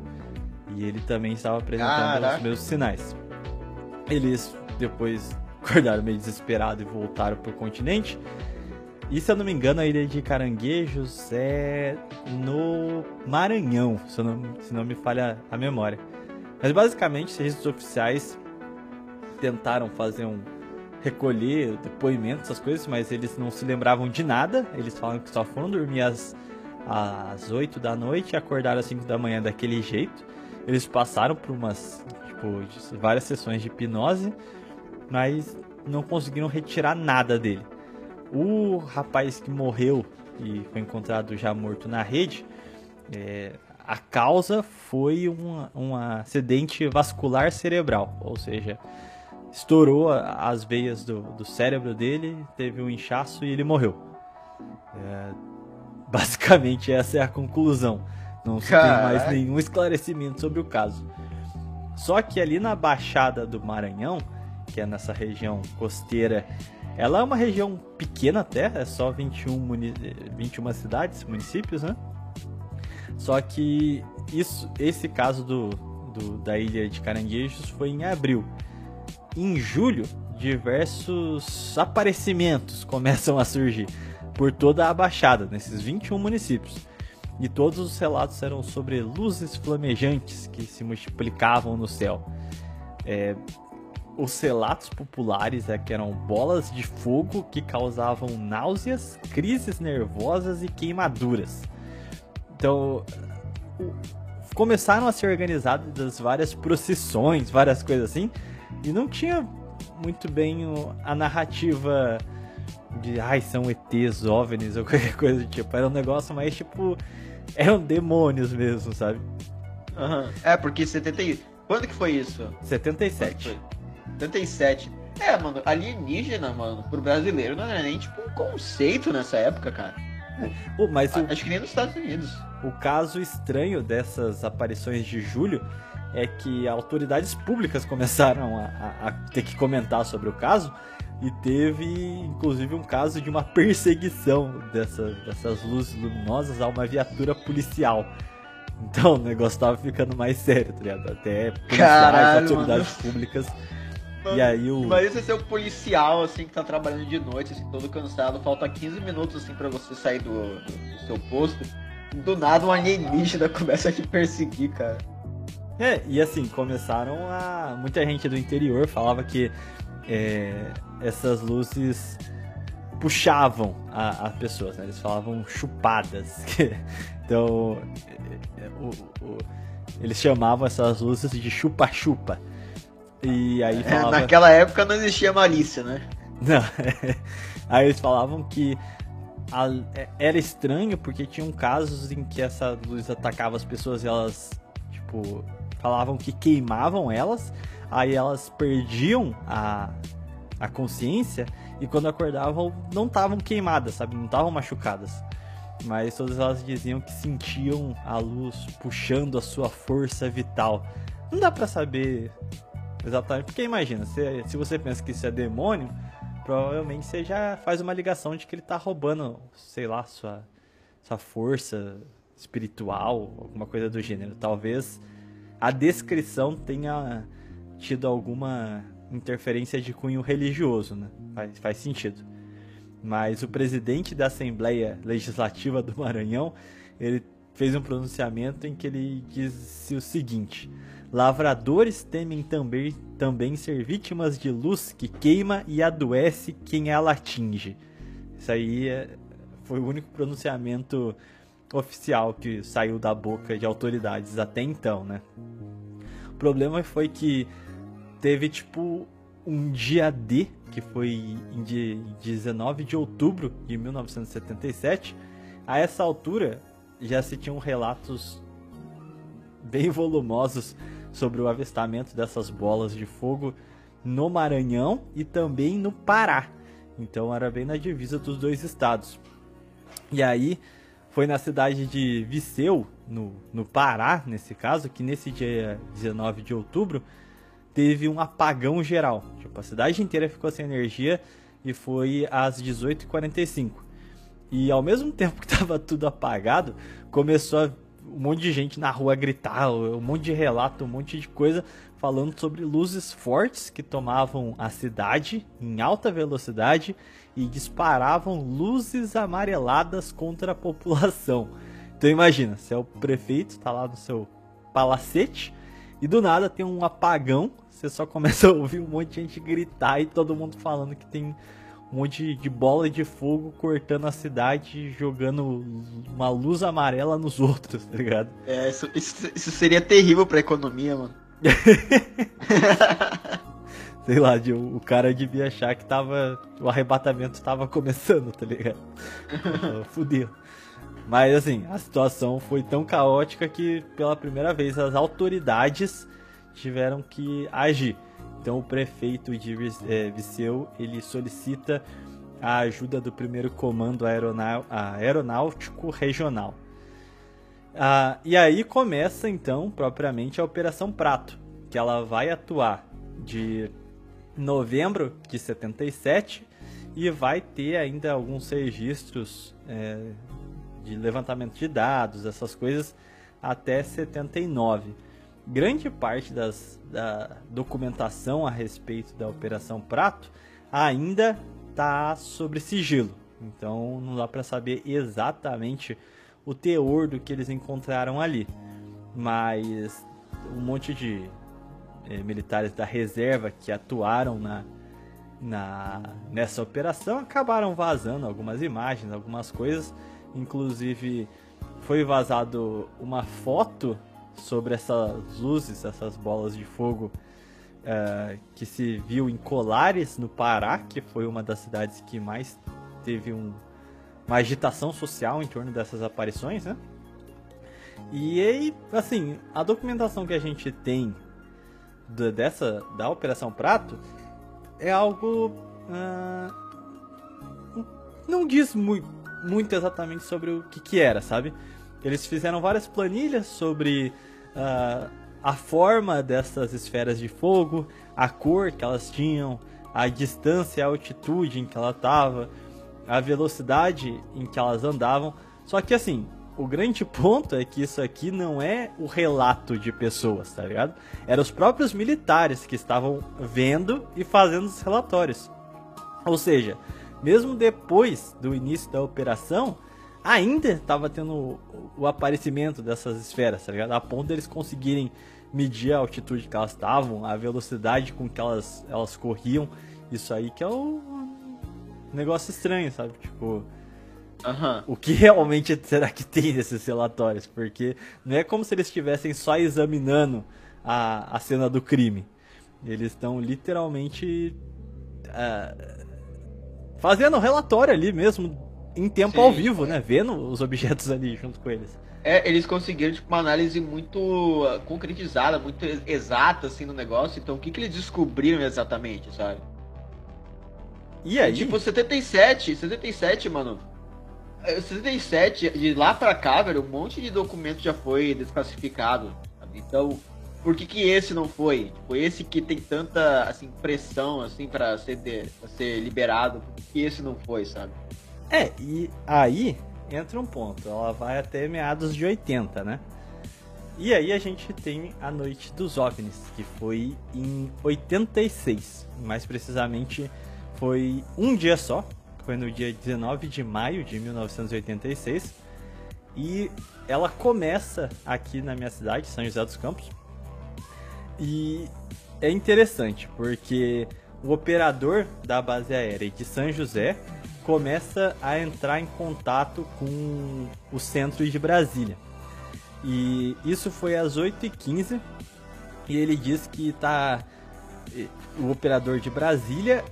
S2: E ele também estava apresentando
S3: Caraca.
S2: os mesmos sinais. Eles depois (laughs) acordaram meio desesperados e voltaram pro continente. E se eu não me engano, a ilha de Caranguejos é no Maranhão, se, não, se não me falha a memória. Mas basicamente, os registros oficiais tentaram fazer um recolher depoimentos, essas coisas, mas eles não se lembravam de nada. Eles falaram que só foram dormir às, às 8 da noite e acordaram às 5 da manhã daquele jeito. Eles passaram por umas, tipo, várias sessões de hipnose, mas não conseguiram retirar nada dele. O rapaz que morreu e foi encontrado já morto na rede, é, a causa foi um, um acidente vascular cerebral, ou seja, estourou as veias do, do cérebro dele, teve um inchaço e ele morreu. É, (laughs) basicamente essa é a conclusão. Não se tem mais nenhum esclarecimento sobre o caso. Só que ali na Baixada do Maranhão, que é nessa região costeira, ela é uma região pequena até, é só 21, muni 21 cidades, municípios, né? Só que isso, esse caso do, do- da ilha de Caranguejos foi em abril. Em julho, diversos aparecimentos começam a surgir por toda a Baixada, nesses 21 municípios. E todos os relatos eram sobre luzes flamejantes que se multiplicavam no céu. É, os relatos populares é que eram bolas de fogo que causavam náuseas, crises nervosas e queimaduras. Então, começaram a ser organizadas várias procissões, várias coisas assim, e não tinha muito bem a narrativa de ai, são ETs, OVNIs (laughs) ou qualquer coisa do tipo. Era um negócio mais tipo. Eram demônios mesmo, sabe?
S3: Aham. É, porque 70. e- Quando que foi isso?
S2: 77.
S3: Foi 77. É, mano, alienígena, mano, pro brasileiro não era nem tipo um conceito nessa época, cara.
S2: Pô, mas o,
S3: Acho que nem nos Estados Unidos.
S2: o caso estranho dessas aparições de julho é que autoridades públicas começaram a, a- a ter que comentar sobre o caso e teve inclusive um caso de uma perseguição dessa- dessas luzes luminosas a uma viatura policial. Então o negócio tava ficando mais sério, tá ligado? Até policiais,
S3: Caralho,
S2: autoridades públicas. E aí o.
S3: Imagina você ser um policial, assim, que tá trabalhando de noite, assim, todo cansado, falta 15 minutos, assim, pra você sair do, do- do seu posto. Do nada um alienígena (laughs) começa a te perseguir, cara.
S2: É, e assim, começaram a. Muita gente do interior falava que é, essas luzes puxavam as pessoas, né? Eles falavam chupadas. (laughs) então, é, é, o- o- eles chamavam essas luzes de chupa-chupa. E aí
S3: É,
S2: falava.
S3: naquela época não existia malícia, né? (laughs)
S2: Não. Aí eles falavam que a- é- era estranho porque tinham casos em que essa luz atacava as pessoas e elas, tipo, falavam que queimavam elas, aí elas perdiam a, a consciência e quando acordavam não estavam queimadas, sabe? Não estavam machucadas. Mas todas elas diziam que sentiam a luz puxando a sua força vital. Não dá pra saber exatamente, porque imagina, se, se você pensa que isso é demônio, provavelmente você já faz uma ligação de que ele tá roubando, sei lá, sua, sua força espiritual, alguma coisa do gênero. Talvez a descrição tenha tido alguma interferência de cunho religioso, né? Faz, faz sentido. Mas o presidente da Assembleia Legislativa do Maranhão, ele fez um pronunciamento em que ele disse o seguinte: Lavradores temem também, também ser vítimas de luz que queima e adoece quem ela atinge. Isso aí é- foi o único pronunciamento oficial que saiu da boca de autoridades até então, né? O problema foi que teve tipo um dia D, que foi em de- 19 de outubro de 1977. A essa altura já se tinham relatos bem volumosos sobre o avistamento dessas bolas de fogo no Maranhão e também no Pará. Então era bem na divisa dos dois estados. E aí foi na cidade de Viseu, no, no Pará, nesse caso, que nesse dia 19 de outubro teve um apagão geral. Tipo, a cidade inteira ficou sem energia e foi às 18h45. E ao mesmo (laughs) tempo que tava tudo apagado, começou a, um monte de gente na rua gritar, um monte de relato, um monte de coisa falando sobre luzes fortes que tomavam a cidade em alta velocidade e disparavam luzes amareladas contra a população. Então imagina, você é o prefeito, tá lá no seu palacete e do nada tem um apagão, você só começa a ouvir um monte de gente gritar e todo mundo falando que tem um monte de bola de fogo cortando a cidade, jogando uma luz amarela nos outros, tá ligado?
S3: É, isso, isso, isso seria terrível pra economia, mano. (laughs)
S2: Sei lá, de- o cara devia achar que tava. O arrebatamento tava começando, tá ligado? (laughs) Fudeu. Mas assim, a situação foi tão caótica que pela primeira vez as autoridades tiveram que agir. Então o prefeito de eh, Viseu ele solicita a ajuda do primeiro comando aeronáutico regional. Ah, e aí começa então propriamente a Operação Prato, que ela vai atuar de novembro de 77 e vai ter ainda alguns registros é, de levantamento de dados, essas coisas, até 79. Grande parte das, da documentação a respeito da Operação Prato ainda está sobre sigilo, então não dá para saber exatamente o teor do que eles encontraram ali. Mas um monte de eh, militares da reserva que atuaram na, na, nessa operação acabaram vazando algumas imagens, algumas coisas. Inclusive foi vazado uma foto sobre essas luzes, essas bolas de fogo eh, que se viu em Colares, no Pará, que foi uma das cidades que mais teve um, uma agitação social em torno dessas aparições, né? E aí, assim, a documentação que a gente tem da- dessa da Operação Prato é algo ah, não diz muito, muito exatamente sobre o que, que era, sabe? Eles fizeram várias planilhas sobre ah, a forma dessas esferas de fogo, a cor que elas tinham, a distância e a altitude em que ela estava, a velocidade em que elas andavam. Só que assim, o grande (laughs) ponto é que isso aqui não é o relato de pessoas, tá ligado? Eram os próprios militares que estavam vendo e fazendo os relatórios. Ou seja, mesmo depois do início da operação, ainda estava tendo o, aparecimento dessas esferas, tá ligado? A ponto deles conseguirem medir a altitude que elas estavam, a velocidade com que elas, elas corriam. Isso aí que é o negócio estranho, sabe? Tipo, o que realmente (laughs) será que tem nesses relatórios? Porque não é como se eles estivessem só examinando a, a cena do crime. Eles estão literalmente ah, fazendo relatório ali mesmo, em tempo
S3: Sim.
S2: ao vivo, né? Vendo os objetos ali junto com eles.
S3: É, eles conseguiram tipo, uma análise muito ah, concretizada, muito ex- exata assim no negócio. Então, o que, que eles descobriram exatamente, sabe?
S2: E aí,
S3: Tipo, 77, 77, mano. eh, 77, de lá pra cá, velho, um monte de documento já foi desclassificado. sabe? Então, por que que esse não foi? Tipo, esse que tem tanta, assim, pressão, assim, pra ser, de- pra ser liberado, por que que esse não foi, sabe?
S2: É, e aí entra um ponto. Ela vai até meados de 80, né? E aí a gente tem a Noite dos OVNIs, que foi em 86. Mais precisamente, foi um dia só. Foi no dia 19 de maio de 1986. E ela começa aqui na minha cidade, São José dos Campos. E é interessante, porque o operador da base aérea de São José começa a entrar em contato com o centro de Brasília. E isso foi às 8h15 e ele diz que tá o operador de Brasília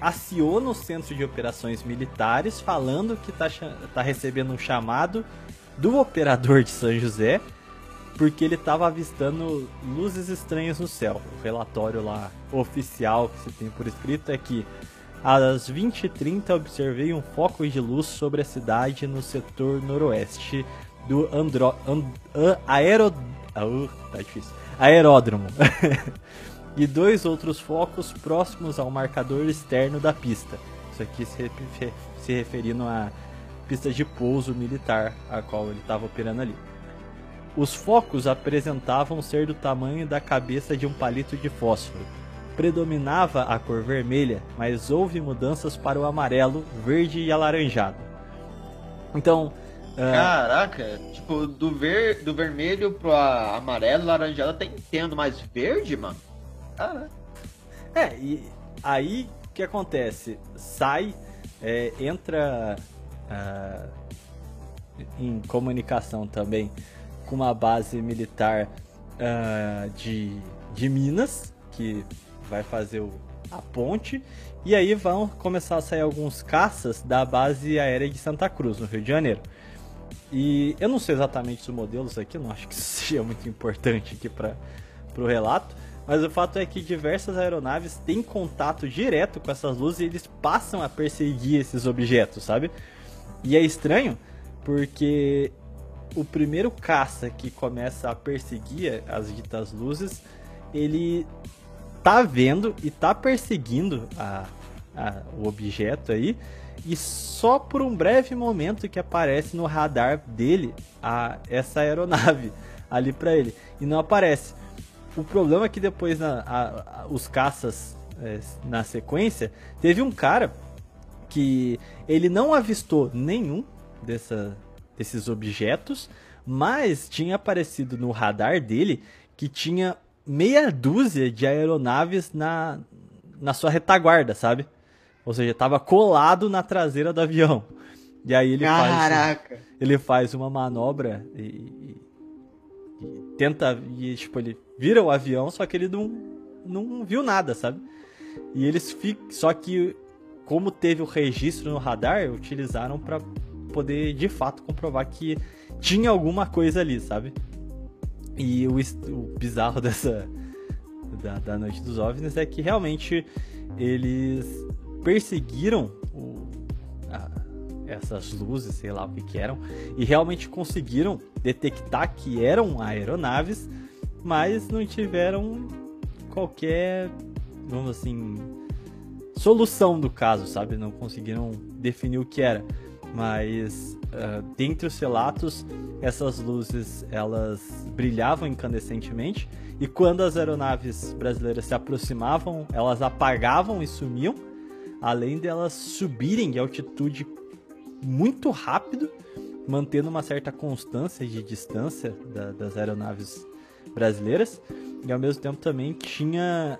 S2: aciona o centro de operações militares falando que tá, tá recebendo um chamado do operador de São José porque ele estava avistando luzes estranhas no céu. O relatório lá oficial que se tem por escrito é que às 20h30 observei um foco de luz sobre a cidade no setor noroeste do Andro... And... an- Aero... Ah, uh, tá difícil. Aeródromo. (laughs) e dois outros focos próximos ao marcador externo da pista. Isso aqui se, se referindo à pista de pouso militar a qual ele estava operando ali. Os focos apresentavam ser do tamanho da cabeça de um palito de fósforo. Predominava a cor vermelha, mas houve mudanças para o amarelo, verde e alaranjado. Então, ah,
S3: Caraca, tipo, do, ver, do vermelho pro amarelo, laranjado até entendo, mas verde, mano? Caraca.
S2: É, e aí o que acontece? Sai, é, entra ah, em comunicação também com uma base militar ah, de, de Minas, que vai fazer o- a ponte, e aí vão começar a sair alguns caças da base aérea de Santa Cruz, no Rio de Janeiro. E eu não sei exatamente os modelos aqui, não acho que isso (laughs) seja muito importante aqui para o relato, mas o fato é que diversas aeronaves têm contato direto com essas luzes e eles passam a perseguir esses objetos, sabe? E é estranho porque o primeiro caça que começa a perseguir as ditas luzes, ele tá vendo e tá perseguindo a, a- o objeto aí, e só por um breve momento que aparece no radar dele a, essa aeronave (laughs) ali pra ele. E não aparece. O problema é que depois na- a- a- os caças é, na sequência, teve um cara que ele não avistou nenhum dessa, desses objetos, mas tinha aparecido no radar dele que tinha meia dúzia de aeronaves na, na sua retaguarda, sabe? Ou seja, estava colado na traseira do avião. E aí ele faz
S3: Caraca.
S2: ele faz uma manobra e, e- e tenta e tipo ele vira o avião só que ele não não viu nada sabe e eles ficam só que como teve o registro no radar utilizaram para poder de fato comprovar que tinha alguma coisa ali sabe e o, o bizarro (laughs) dessa da, da noite dos ovnis é que realmente eles perseguiram o, a- essas luzes, sei lá o que, que eram, e realmente conseguiram detectar que eram aeronaves, mas não tiveram qualquer, vamos assim, solução do caso, sabe? Não conseguiram definir o que era. Mas ah, dentre os relatos, essas luzes elas brilhavam incandescentemente e quando as aeronaves brasileiras se aproximavam, elas apagavam e sumiam, além de elas subirem de altitude muito rápido, mantendo uma certa constância de distância da- das aeronaves brasileiras e ao mesmo tempo também tinha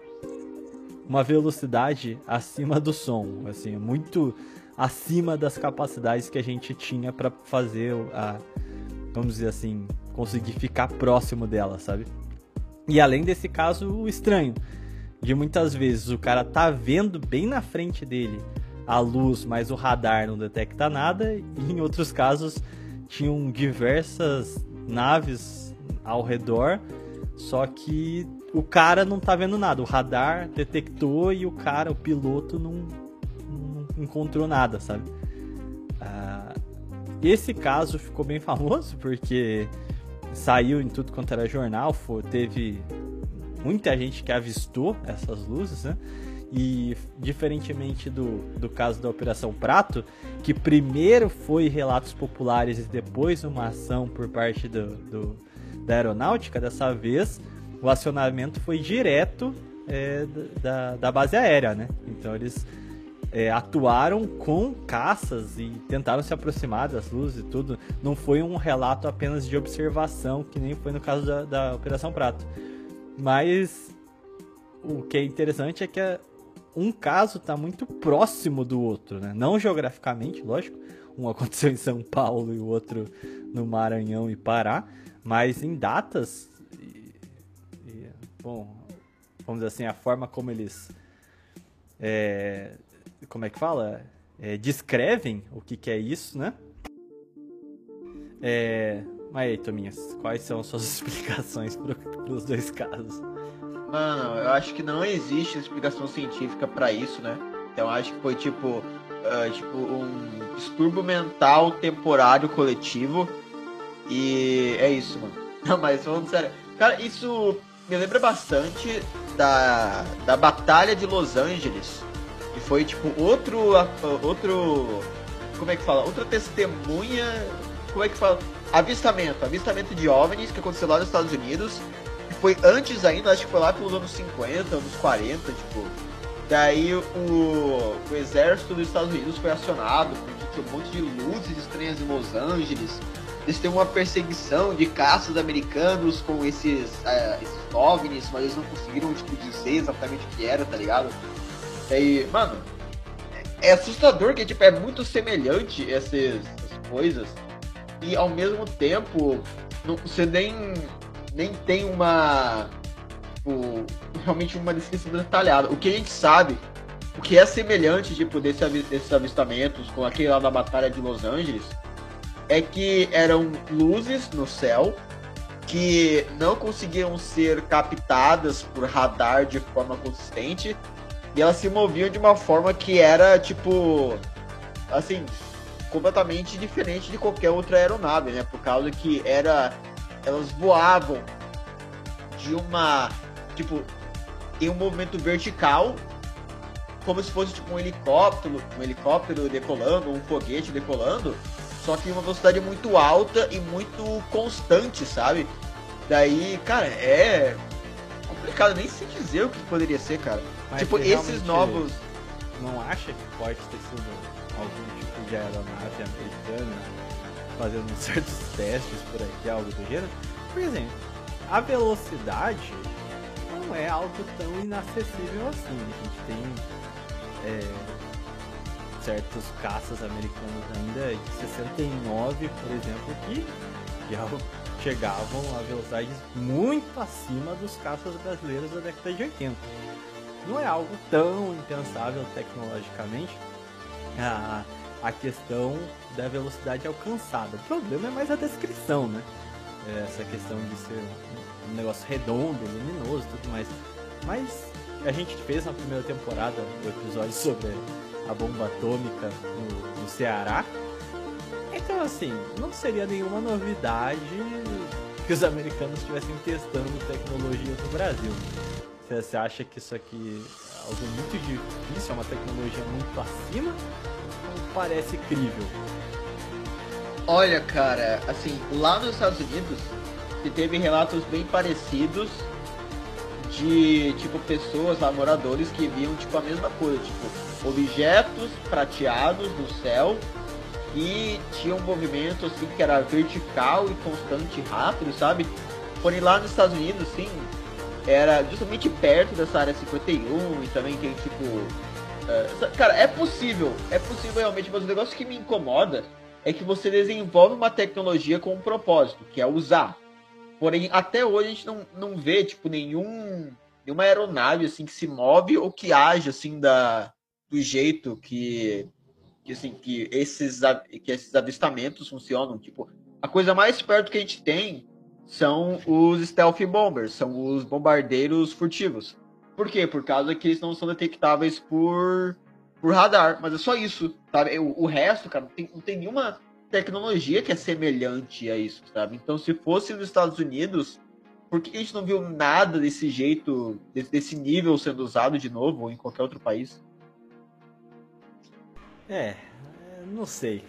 S2: uma velocidade acima do som, assim, muito acima das capacidades que a gente tinha para fazer a, vamos dizer assim, conseguir ficar próximo dela, sabe? E além desse caso estranho, de muitas vezes o cara tá vendo bem na frente dele a luz, mas o radar não detecta nada, e em outros casos tinham diversas naves ao redor, só que o cara não tá vendo nada, o radar detectou e o cara, o piloto, não, não encontrou nada, sabe? Ah, esse caso ficou bem (laughs) famoso porque saiu em tudo quanto era jornal, foi, teve muita gente que avistou essas luzes, né? E diferentemente do, do caso da Operação Prato, que primeiro foi relatos populares e depois uma ação por parte do, do- da aeronáutica, dessa vez o acionamento foi direto é, da, da base aérea, né? Então eles é, atuaram com caças e tentaram se aproximar das luzes e tudo. Não foi um relato apenas de observação, que nem foi no caso da, da Operação Prato. Mas o que é interessante é que é- um caso está muito próximo do outro, né? Não geograficamente, lógico. Um (laughs) aconteceu em São Paulo e o outro no Maranhão e Pará, mas em datas e, e, bom, vamos dizer assim, a forma como eles é, como é que fala? É, descrevem o que, que é isso, né? É, mas aí, Tominhas, quais são as suas (laughs) explicações para os dois casos?
S3: Mano, eu acho que não existe explicação científica pra isso, né? Então acho que foi tipo, ah, tipo um distúrbio mental temporário coletivo. E é isso, mano. (laughs) Não, mas falando sério, cara, isso me lembra bastante da, da Batalha de Los Angeles, E foi tipo outro. outro. Como é que fala? Outra testemunha. Como é que fala? Avistamento. Avistamento de OVNIs que aconteceu lá nos Estados Unidos. E foi antes ainda, acho que foi lá pelos anos 50, anos 40, tipo. Daí o, o exército dos Estados Unidos foi acionado, com um monte de luzes estranhas em Los Angeles. Eles têm uma perseguição de caças americanos com esses, eh, esses OVNIs, mas eles não conseguiram tipo, dizer exatamente o que era, tá ligado? Daí, mano, é assustador que tipo, é muito semelhante essas, essas coisas. E ao mesmo tempo, não- você nem, nem tem uma. Tipo, realmente uma descrição detalhada. O que a gente sabe, o que é semelhante tipo, desse, desses avistamentos com aquele lá da Batalha de Los Angeles, é que eram luzes no céu que não conseguiam ser captadas por radar de forma consistente e elas se moviam de uma forma que era tipo assim completamente diferente de qualquer outra aeronave, né? Por causa que era elas voavam de uma tipo em um movimento vertical como se fosse tipo um helicóptero, um helicóptero decolando, um foguete decolando, só que em uma velocidade muito alta e muito constante, sabe? Daí, cara, é complicado nem se dizer o que poderia ser, cara.
S2: Mas
S3: tipo, esses novos.
S2: Não acha que pode ter sido algum tipo de aeronave americana fazendo (laughs) certos testes por aqui, algo do gênero? Por exemplo, a velocidade não é algo tão inacessível assim. A gente tem é, certos caças americanos ainda de 69, por exemplo, que já (laughs) chegavam a velocidades muito acima dos caças brasileiros da década de 80 não é algo tão impensável tecnologicamente a, a questão da velocidade alcançada. O problema é mais a descrição, né? É Essa questão de ser um, um negócio redondo, luminoso e tudo mais. Mas a gente fez na primeira temporada o episódio sobre a bomba atômica no, no Ceará. Então, assim, não seria nenhuma novidade que os americanos estivessem testando tecnologia no Brasil. Você acha que isso aqui é algo muito difícil, é uma tecnologia muito acima? Ou parece crível?
S3: Olha, cara, assim, lá nos Estados Unidos, se teve relatos bem parecidos de, tipo, pessoas moradores, que viam, tipo, a mesma coisa, tipo, objetos prateados no céu e tinha um movimento, assim, que era vertical e constante, rápido, sabe? Porém, lá nos Estados Unidos, assim, era justamente perto dessa área 51 e também tem, tipo... eh, cara, é possível, é possível realmente, mas o negócio que me incomoda é que você desenvolve uma tecnologia com um propósito, que é usar. Porém, até hoje a gente não, não vê, tipo, nenhum, nenhuma aeronave, assim, que se move ou que age, assim, da, do jeito que, que, assim, que esses, que esses avistamentos funcionam. Tipo, a coisa mais perto que a gente tem são os stealth bombers, são os bombardeiros furtivos. Por quê? Por causa que eles não são detectáveis por, por radar, mas é só isso, sabe? O, o resto, cara, não tem, não tem nenhuma tecnologia que é semelhante a isso, sabe? Então, se fosse nos Estados Unidos, por que a gente não viu nada desse jeito, desse, desse nível sendo usado de novo ou em qualquer outro país?
S2: É, não sei.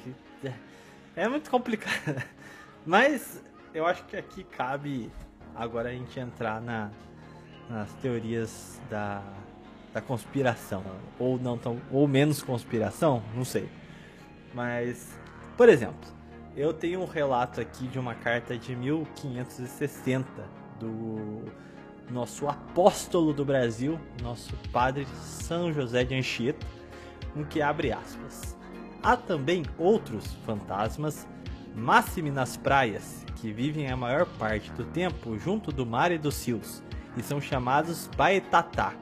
S2: É muito complicado. (laughs) Mas eu acho que aqui cabe agora a gente entrar na, nas teorias da, da conspiração. Ou não tão, ou menos conspiração, não sei. Mas, por exemplo, eu tenho um relato aqui de uma carta de 1560 do nosso apóstolo do Brasil, nosso padre São José de Anchieta, um que abre aspas. Há também outros fantasmas, máxime nas praias, que vivem a maior parte do tempo junto do mar e dos rios, e são chamados Baetatá,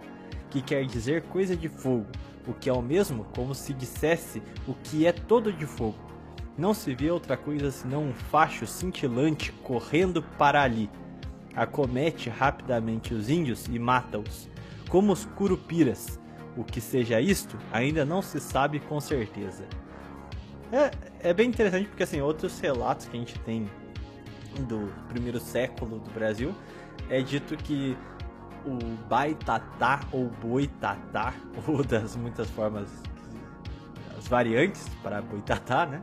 S2: que quer dizer coisa de fogo, o que é o mesmo como se dissesse o que é todo de fogo. Não se vê outra coisa senão um facho cintilante correndo para ali. Acomete rapidamente os índios e mata-os, como os curupiras. O que seja isto ainda não se sabe com certeza. É, é bem interessante porque assim, outros relatos que a gente tem do primeiro século do Brasil é dito que o Baitatá ou Boitatá, (laughs) ou das muitas formas, as variantes para Boitatá, né?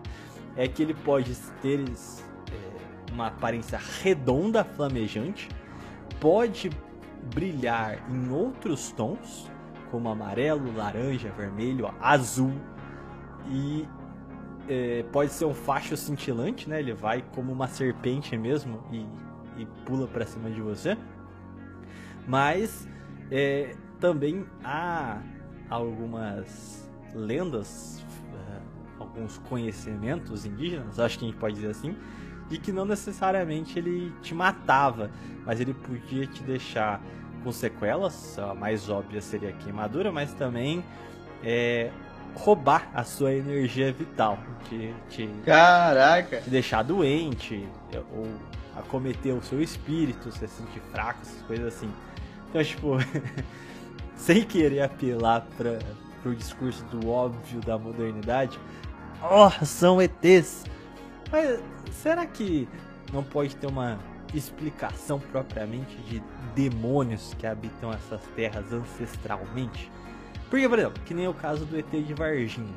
S2: É que ele pode ter é, uma aparência redonda, flamejante, pode brilhar em outros tons, como amarelo, laranja, vermelho, azul e é, pode ser um facho cintilante, né? Ele vai como uma serpente mesmo e, e pula para cima de você. Mas é, também há algumas lendas, uh, alguns conhecimentos indígenas, acho que a gente pode dizer assim, de que não necessariamente ele te matava, mas ele podia te deixar com sequelas, a mais óbvia seria a queimadura, mas também é, roubar a sua energia vital, te, te,
S3: Caraca!
S2: te deixar doente, ou acometer o seu espírito, você se sentir fraco, essas coisas assim. Então, tipo, (laughs) sem querer apelar para o discurso do óbvio da modernidade, oh, são ETs! Mas será que não pode ter uma explicação propriamente de demônios que habitam essas terras ancestralmente? Porque, por exemplo, que nem o caso do ET de Varginha.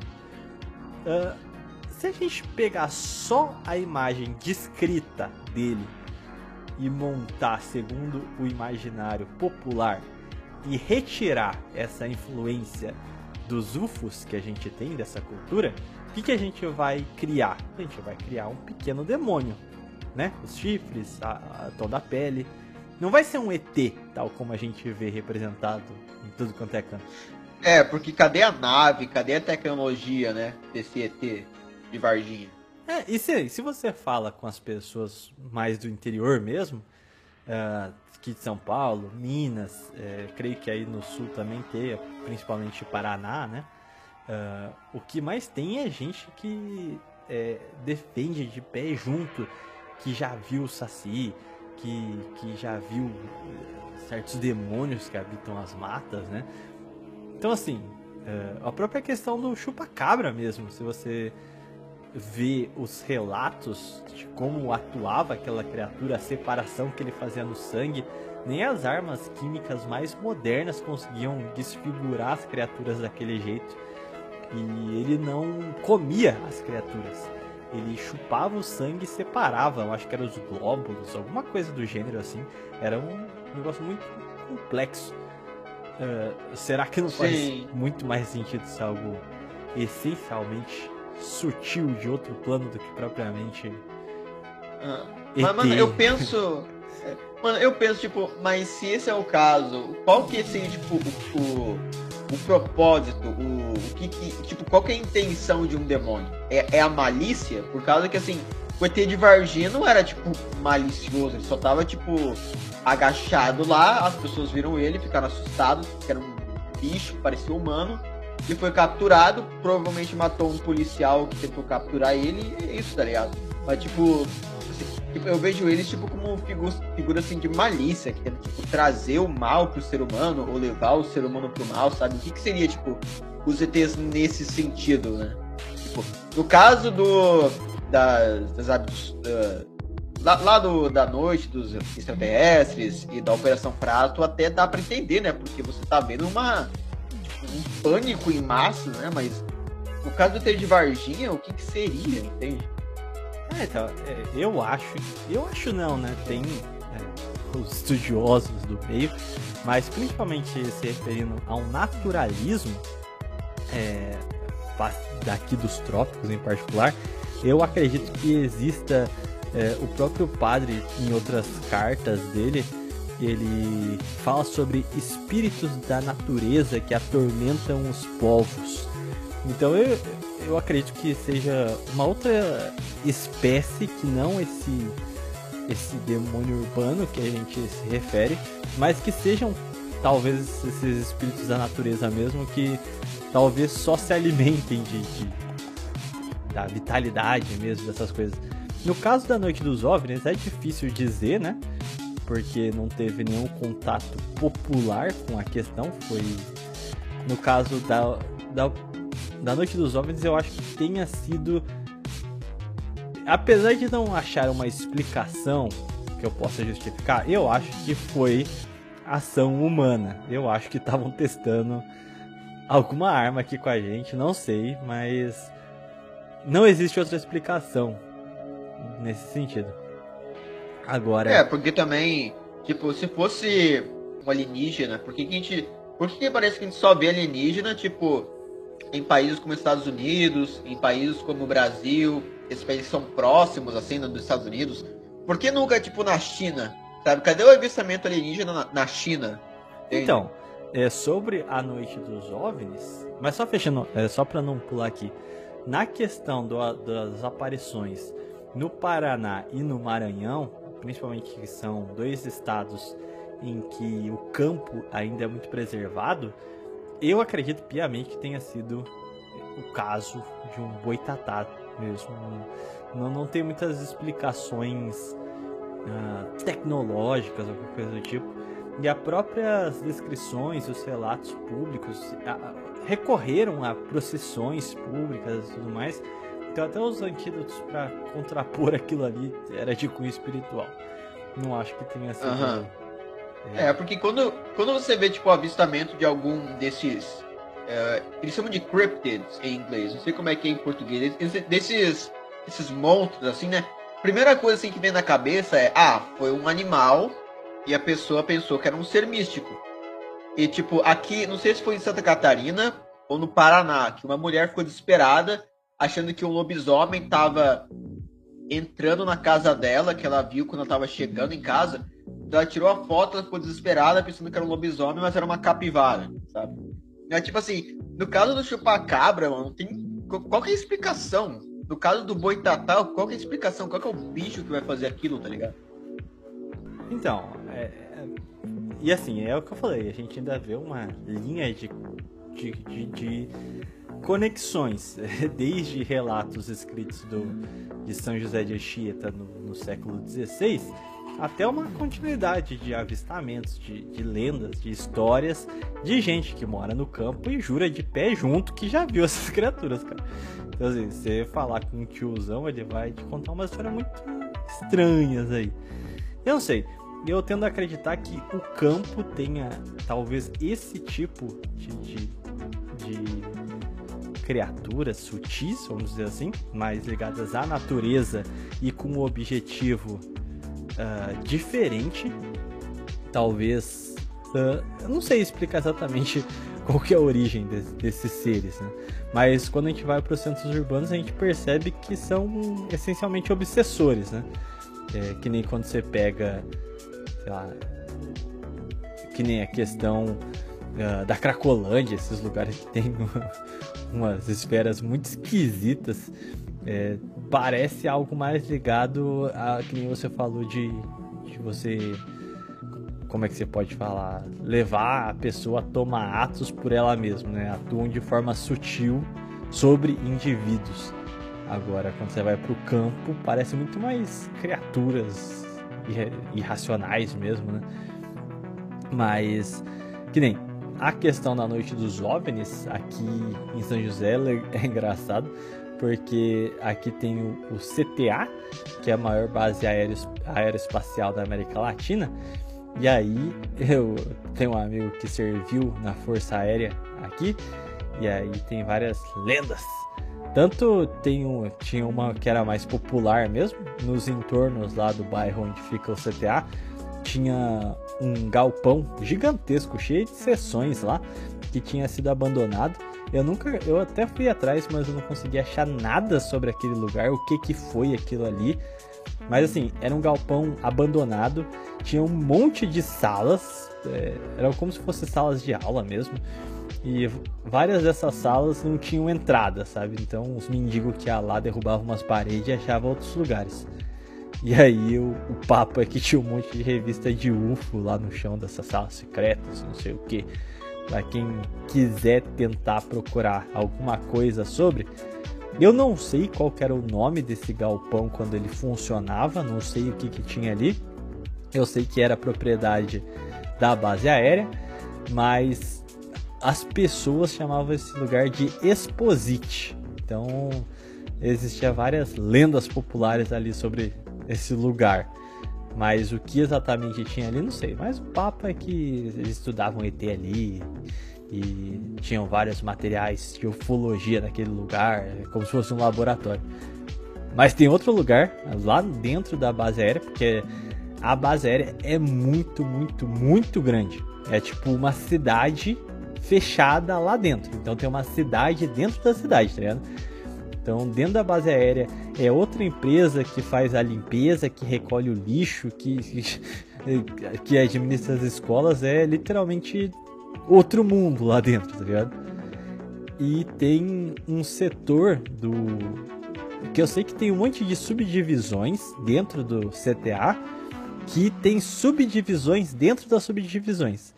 S2: Uh, se a gente pegar só a imagem descrita dele e montar segundo o imaginário popular e retirar essa influência dos UFOs que a gente tem dessa cultura, o que, que a gente vai criar? A gente vai criar um pequeno demônio, né? Os chifres, a, a, toda a pele. Não vai ser um ET, tal como a gente vê representado em tudo quanto é canto.
S3: É, porque cadê a nave, cadê a tecnologia, né? Desse ET de Varginha?
S2: É, e se, se você fala com as pessoas mais do interior mesmo, uh, aqui de São Paulo, Minas, é, creio que aí no sul também tem, principalmente Paraná, né? Uh, o que mais tem é gente que é, defende de pé junto, que já viu o Saci, que, que já viu certos demônios que habitam as matas, né? Então, assim, uh, a própria questão do chupa-cabra mesmo, se você ver os relatos de como atuava aquela criatura, a separação que ele fazia no sangue, nem as armas químicas mais modernas conseguiam desfigurar as criaturas daquele jeito. E ele não comia as criaturas. Ele chupava o sangue e separava, eu acho que eram os glóbulos, alguma coisa do gênero assim. Era um negócio muito complexo. Uh, será que não Sim. faz muito mais sentido ser algo essencialmente sutil de outro plano do que propriamente.
S3: Ah, mas, mano, eu penso. (laughs) Mano, eu penso, tipo, mas se esse é o caso, qual que seria, tipo, o, o, o propósito, o, o que, que, Tipo, qual que é a intenção de um demônio? É, é a malícia? Por causa que, assim, o ET de Varginha não era, tipo, malicioso, ele só tava, tipo, agachado lá, as pessoas viram ele, ficaram assustados, que era um bicho, parecia humano, ele foi capturado, provavelmente matou um policial que tentou capturar ele, e é isso, tá ligado? Mas tipo, assim, tipo eu vejo eles tipo como figura, figura assim de malícia, que tenta tipo, trazer o mal pro ser humano, ou levar o ser humano pro mal, sabe? O que, que seria, tipo, os ETs nesse sentido, né? Tipo, no caso do. Das, hábitos. Lá, lá do, da noite dos extraterrestres e da Operação Prato até dá para entender, né? Porque você tá vendo uma um pânico em massa, né? Mas no caso do ter de Varginha, o que, que seria, entende?
S2: É, então, é, eu acho, eu acho não, né? Tem é, os estudiosos do meio, mas principalmente se referindo ao naturalismo, é, daqui dos trópicos em particular, eu acredito que exista é, o próprio padre em outras cartas dele ele fala sobre espíritos da natureza que atormentam os povos. Então eu, eu acredito que seja uma outra espécie que não esse esse demônio urbano que a gente se refere, mas que sejam talvez esses espíritos da natureza mesmo que talvez só se alimentem de, de da vitalidade mesmo dessas coisas. No caso da Noite dos OVNIs é difícil dizer, né? porque não teve nenhum contato popular com a questão. Foi no caso da, da, da Noite dos Homens, eu acho que tenha sido. Apesar de não achar uma explicação que eu possa justificar, eu acho que foi ação humana. Eu acho que estavam testando alguma arma aqui com a gente, não sei, mas não existe outra explicação nesse sentido. Agora.
S3: É, porque também, tipo, se fosse um alienígena, por que, que a gente. Por que, que parece que a gente só vê alienígena, tipo, em países como Estados Unidos, em países como o Brasil, esses países são próximos, assim, dos Estados Unidos? Por que nunca, tipo, na China? Sabe? Cadê o avistamento alienígena na, na China? Entende?
S2: Então, é sobre a noite dos OVNIs, mas só fechando, é, só para não pular aqui. Na questão do- das aparições no Paraná e no Maranhão, principalmente que são dois estados em que o campo ainda é muito preservado, eu acredito piamente que tenha sido o caso de um boitatá mesmo. Não, não tem muitas explicações ah, tecnológicas ou coisa do tipo. E as próprias descrições, os relatos públicos recorreram a procissões públicas e tudo mais. Então até os antídotos para contrapor aquilo ali era de cunho espiritual. Não acho que tenha sido.
S3: Aham. É, porque quando, quando você vê, tipo, o avistamento de algum desses. é, eles chamam de cryptids em inglês, não sei como é que é em português. Esse- desses, esses monstros, assim, né? Primeira coisa assim, que vem na cabeça é: ah, foi um animal e a pessoa pensou que era um ser místico. E, tipo, aqui, não sei se foi em Santa Catarina ou no Paraná, que uma mulher ficou desesperada achando que um lobisomem tava entrando na casa dela, que ela viu quando ela tava chegando em casa. Então ela tirou a foto, ela ficou desesperada, pensando que era um lobisomem, mas era uma capivara, sabe? É tipo assim, no caso do chupacabra, mano, tem. Qual que é a explicação? No caso do boitatá, qual que é a explicação? Qual que é o bicho que vai fazer aquilo, tá ligado?
S2: Então, é- e assim, é o que eu falei, a gente ainda vê uma linha de, de, de- de conexões, (laughs) desde relatos escritos do, de São José de Anchieta no, no século XVI, até uma continuidade de avistamentos, de, de lendas, de histórias de gente que mora no campo e jura de pé junto que já viu (laughs) essas criaturas, cara. Então, assim, você falar com um tiozão, ele vai te contar uma história muito estranhas aí. Eu não sei. Eu tendo a acreditar que o campo tenha talvez esse tipo de, de, de criaturas sutis, vamos dizer assim, mais ligadas à natureza e com um objetivo ah, diferente. Talvez. ah, eu não sei explicar exatamente (laughs) qual que é a origem des- desses seres, né? Mas quando a gente vai para os centros urbanos, a gente percebe que são essencialmente obsessores, né? É, que nem quando você pega, sei lá, que nem a questão ah, da Cracolândia, esses lugares que tem (laughs) umas esferas muito esquisitas. É, parece algo mais ligado a que nem você falou de, de você. Como é que você pode falar? Levar a pessoa a tomar atos por ela mesma, né? Atuam de forma sutil sobre indivíduos. Agora, quando você vai pro campo, parece muito mais criaturas irracionais mesmo, né? Mas, que nem a questão da noite dos OVNIs aqui em São José é engraçado, porque aqui tem o, CTA, que é a maior base aéreo, aeroespacial da América Latina. E aí eu tenho um amigo que serviu na Força Aérea aqui, e aí tem várias lendas. Tanto tem um, tinha uma que era mais popular mesmo, nos entornos lá do bairro onde fica o CTA, tinha um galpão gigantesco, cheio de seções lá, que tinha sido abandonado. Eu nunca, eu até fui atrás, mas eu não consegui achar nada sobre aquele lugar, o que que foi aquilo ali. Mas assim, era um galpão abandonado, tinha um monte de salas, é, eram como se fossem salas de aula mesmo. E várias dessas salas não tinham entrada, sabe? Então os mendigos que iam lá derrubavam umas paredes e achavam outros lugares. E aí o, o papo é que tinha um monte de revista de UFO lá no chão dessas salas secretas, não sei o que. Pra quem quiser tentar procurar alguma coisa sobre. Eu não sei qual era o nome desse galpão quando ele funcionava, não sei o que, que tinha ali. Eu sei que era propriedade da base aérea, mas as pessoas chamavam esse lugar de Exposit. Então existia várias lendas populares ali sobre esse lugar. Mas o que exatamente tinha ali, não sei. Mas o papo é que eles estudavam ET ali e tinham vários materiais de ufologia naquele lugar, como se fosse um laboratório. Mas tem outro lugar lá dentro da base aérea, porque a base aérea é muito, muito, muito grande. É tipo uma cidade fechada lá dentro. Então tem uma cidade dentro da cidade, tá ligado? Então, dentro da base aérea é outra empresa que faz a limpeza, que recolhe o lixo, que, (laughs) que administra as escolas. É literalmente outro mundo lá dentro, tá ligado? E tem um setor do. Que eu sei que tem um monte de subdivisões dentro do CTA que tem subdivisões dentro das subdivisões.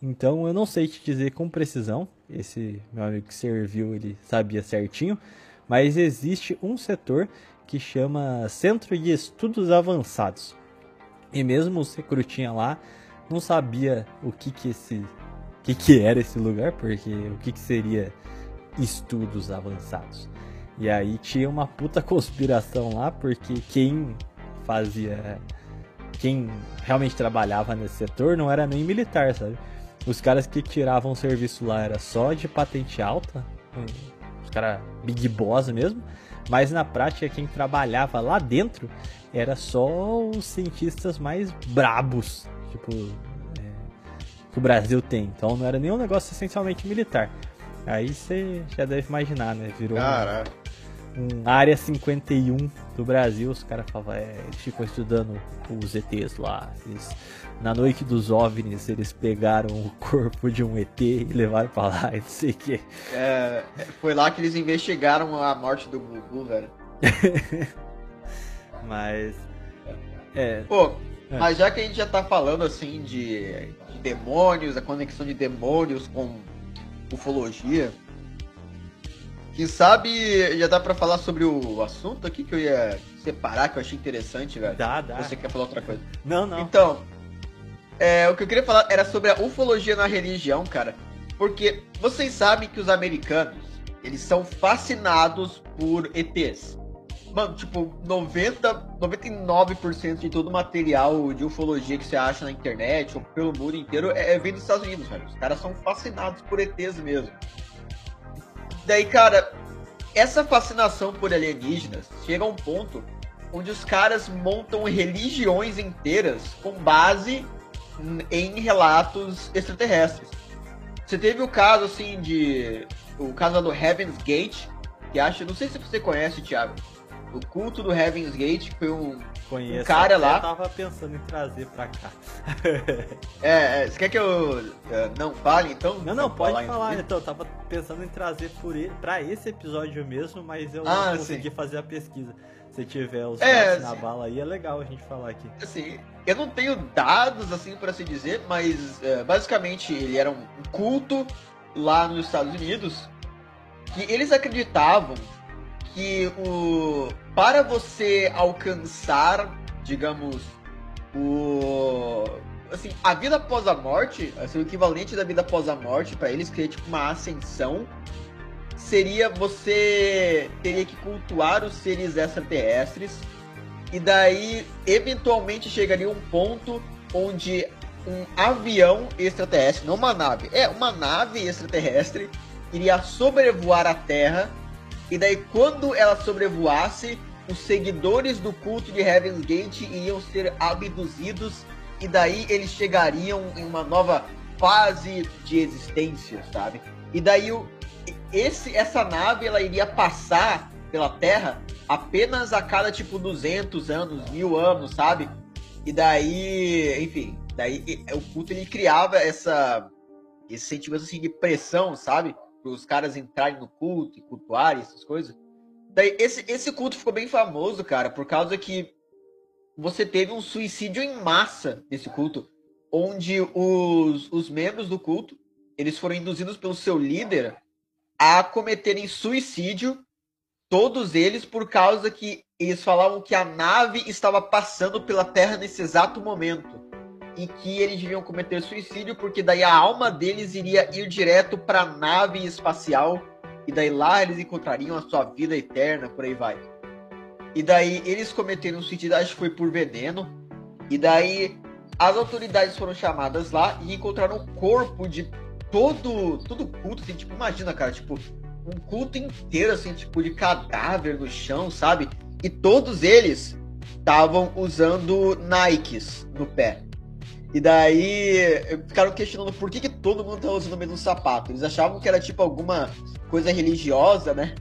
S2: Então eu não sei te dizer com precisão. Esse meu amigo que serviu, ele sabia certinho. Mas existe um setor que chama Centro de Estudos Avançados. E mesmo o Secrutinha lá não sabia o que que esse que que era esse lugar, porque o que que seria estudos avançados. E aí tinha uma puta (laughs) conspiração lá, porque quem fazia quem realmente trabalhava nesse setor não era nem militar, sabe? Os caras que tiravam o serviço lá era só de patente alta, os caras big boss mesmo, mas na prática quem trabalhava lá dentro era só os cientistas mais brabos, tipo, é, que o Brasil tem. Então não era nenhum negócio essencialmente militar. Aí você já deve imaginar, né? Virou um, um área 51 do Brasil. Os caras falavam, é, eles ficam estudando os ETs lá. Eles na noite dos OVNIs, eles pegaram o corpo de um ET e levaram pra lá e (laughs) não sei o que.
S3: É, foi lá que eles investigaram a morte do Gugu, velho. (laughs)
S2: mas. É.
S3: Pô, é. mas já que a gente já tá falando assim de, de demônios, a conexão de demônios com ufologia. Quem sabe já dá pra falar sobre o assunto aqui que eu ia separar, que eu achei interessante, velho.
S2: Dá, dá.
S3: Você quer falar outra coisa?
S2: Não, não.
S3: Então, é, o que eu queria falar era sobre a ufologia na religião, cara. Porque vocês sabem que os americanos, eles são fascinados por ETs. Mano, tipo, 90, 99% de todo o material de ufologia que você acha na internet ou pelo mundo inteiro é, é vem dos Estados Unidos, velho. Os caras são fascinados por ETs mesmo. Daí, cara, essa fascinação por alienígenas chega a um ponto onde os caras montam religiões inteiras com base em relatos extraterrestres. Você teve o caso assim de o caso do Heaven's Gate, que acho, não sei se você conhece, Thiago. O culto do Heaven's Gate foi um,
S2: Conheço,
S3: um cara lá.
S2: Eu tava pensando em trazer pra cá. (laughs)
S3: é, é, você quer que eu uh, não fale então?
S2: Não, não, pode falar. falar então, eu tava pensando em trazer por ele, pra esse episódio mesmo, mas eu ah, não consegui sim. fazer a pesquisa. Se tiver os é, na bala aí, é legal a gente falar aqui.
S3: Assim, eu não tenho dados, assim, para se dizer, mas é, basicamente ele era um culto lá nos Estados Unidos que eles acreditavam que o para você alcançar, digamos, o assim, a vida após a morte, assim, o equivalente da vida após a morte para eles que é tipo uma ascensão seria você teria que cultuar os seres extraterrestres e daí eventualmente chegaria um ponto onde um avião extraterrestre, não uma nave, é uma nave extraterrestre iria sobrevoar a Terra e daí quando ela sobrevoasse, os seguidores do culto de Heaven's Gate iriam ser abduzidos e daí eles chegariam em uma nova fase de existência, sabe? E daí o, esse, essa nave ela iria passar pela Terra apenas a cada tipo 200 anos, mil anos, sabe? E daí, enfim, daí o culto ele criava essa esse sentimento assim de pressão, sabe? Para os caras entrarem no culto e cultuarem essas coisas. Daí esse, esse culto ficou bem famoso, cara, por causa que você teve um suicídio em massa nesse culto, onde os, os membros do culto eles foram induzidos pelo seu líder a cometerem suicídio, todos eles por causa que eles falavam que a nave estava passando pela Terra nesse exato momento e que eles deviam cometer suicídio porque daí a alma deles iria ir direto para a nave espacial e daí lá eles encontrariam a sua vida eterna, por aí vai. E daí eles cometeram suicídio, acho que foi por veneno. E daí as autoridades foram chamadas lá e encontraram o corpo de todo todo culto, assim, tipo, imagina, cara, tipo, um culto inteiro assim, tipo de cadáver no chão, sabe? E todos eles estavam usando Nikes no pé. E daí ficaram questionando por que, que todo mundo tá usando o mesmo sapato. Eles achavam que era tipo alguma coisa religiosa, né?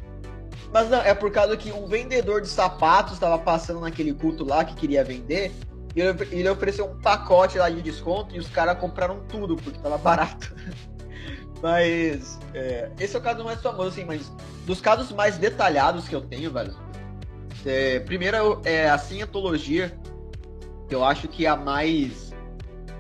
S3: Mas não, é por causa que um vendedor de sapatos estava passando naquele culto lá que queria vender. E ele, ofereceu um pacote lá de desconto e os caras compraram tudo porque tava barato. (laughs) mas é, esse é o caso mais famoso, assim, mas dos casos mais detalhados que eu tenho, velho. É, primeiro é a cientologia, que eu acho que é a mais,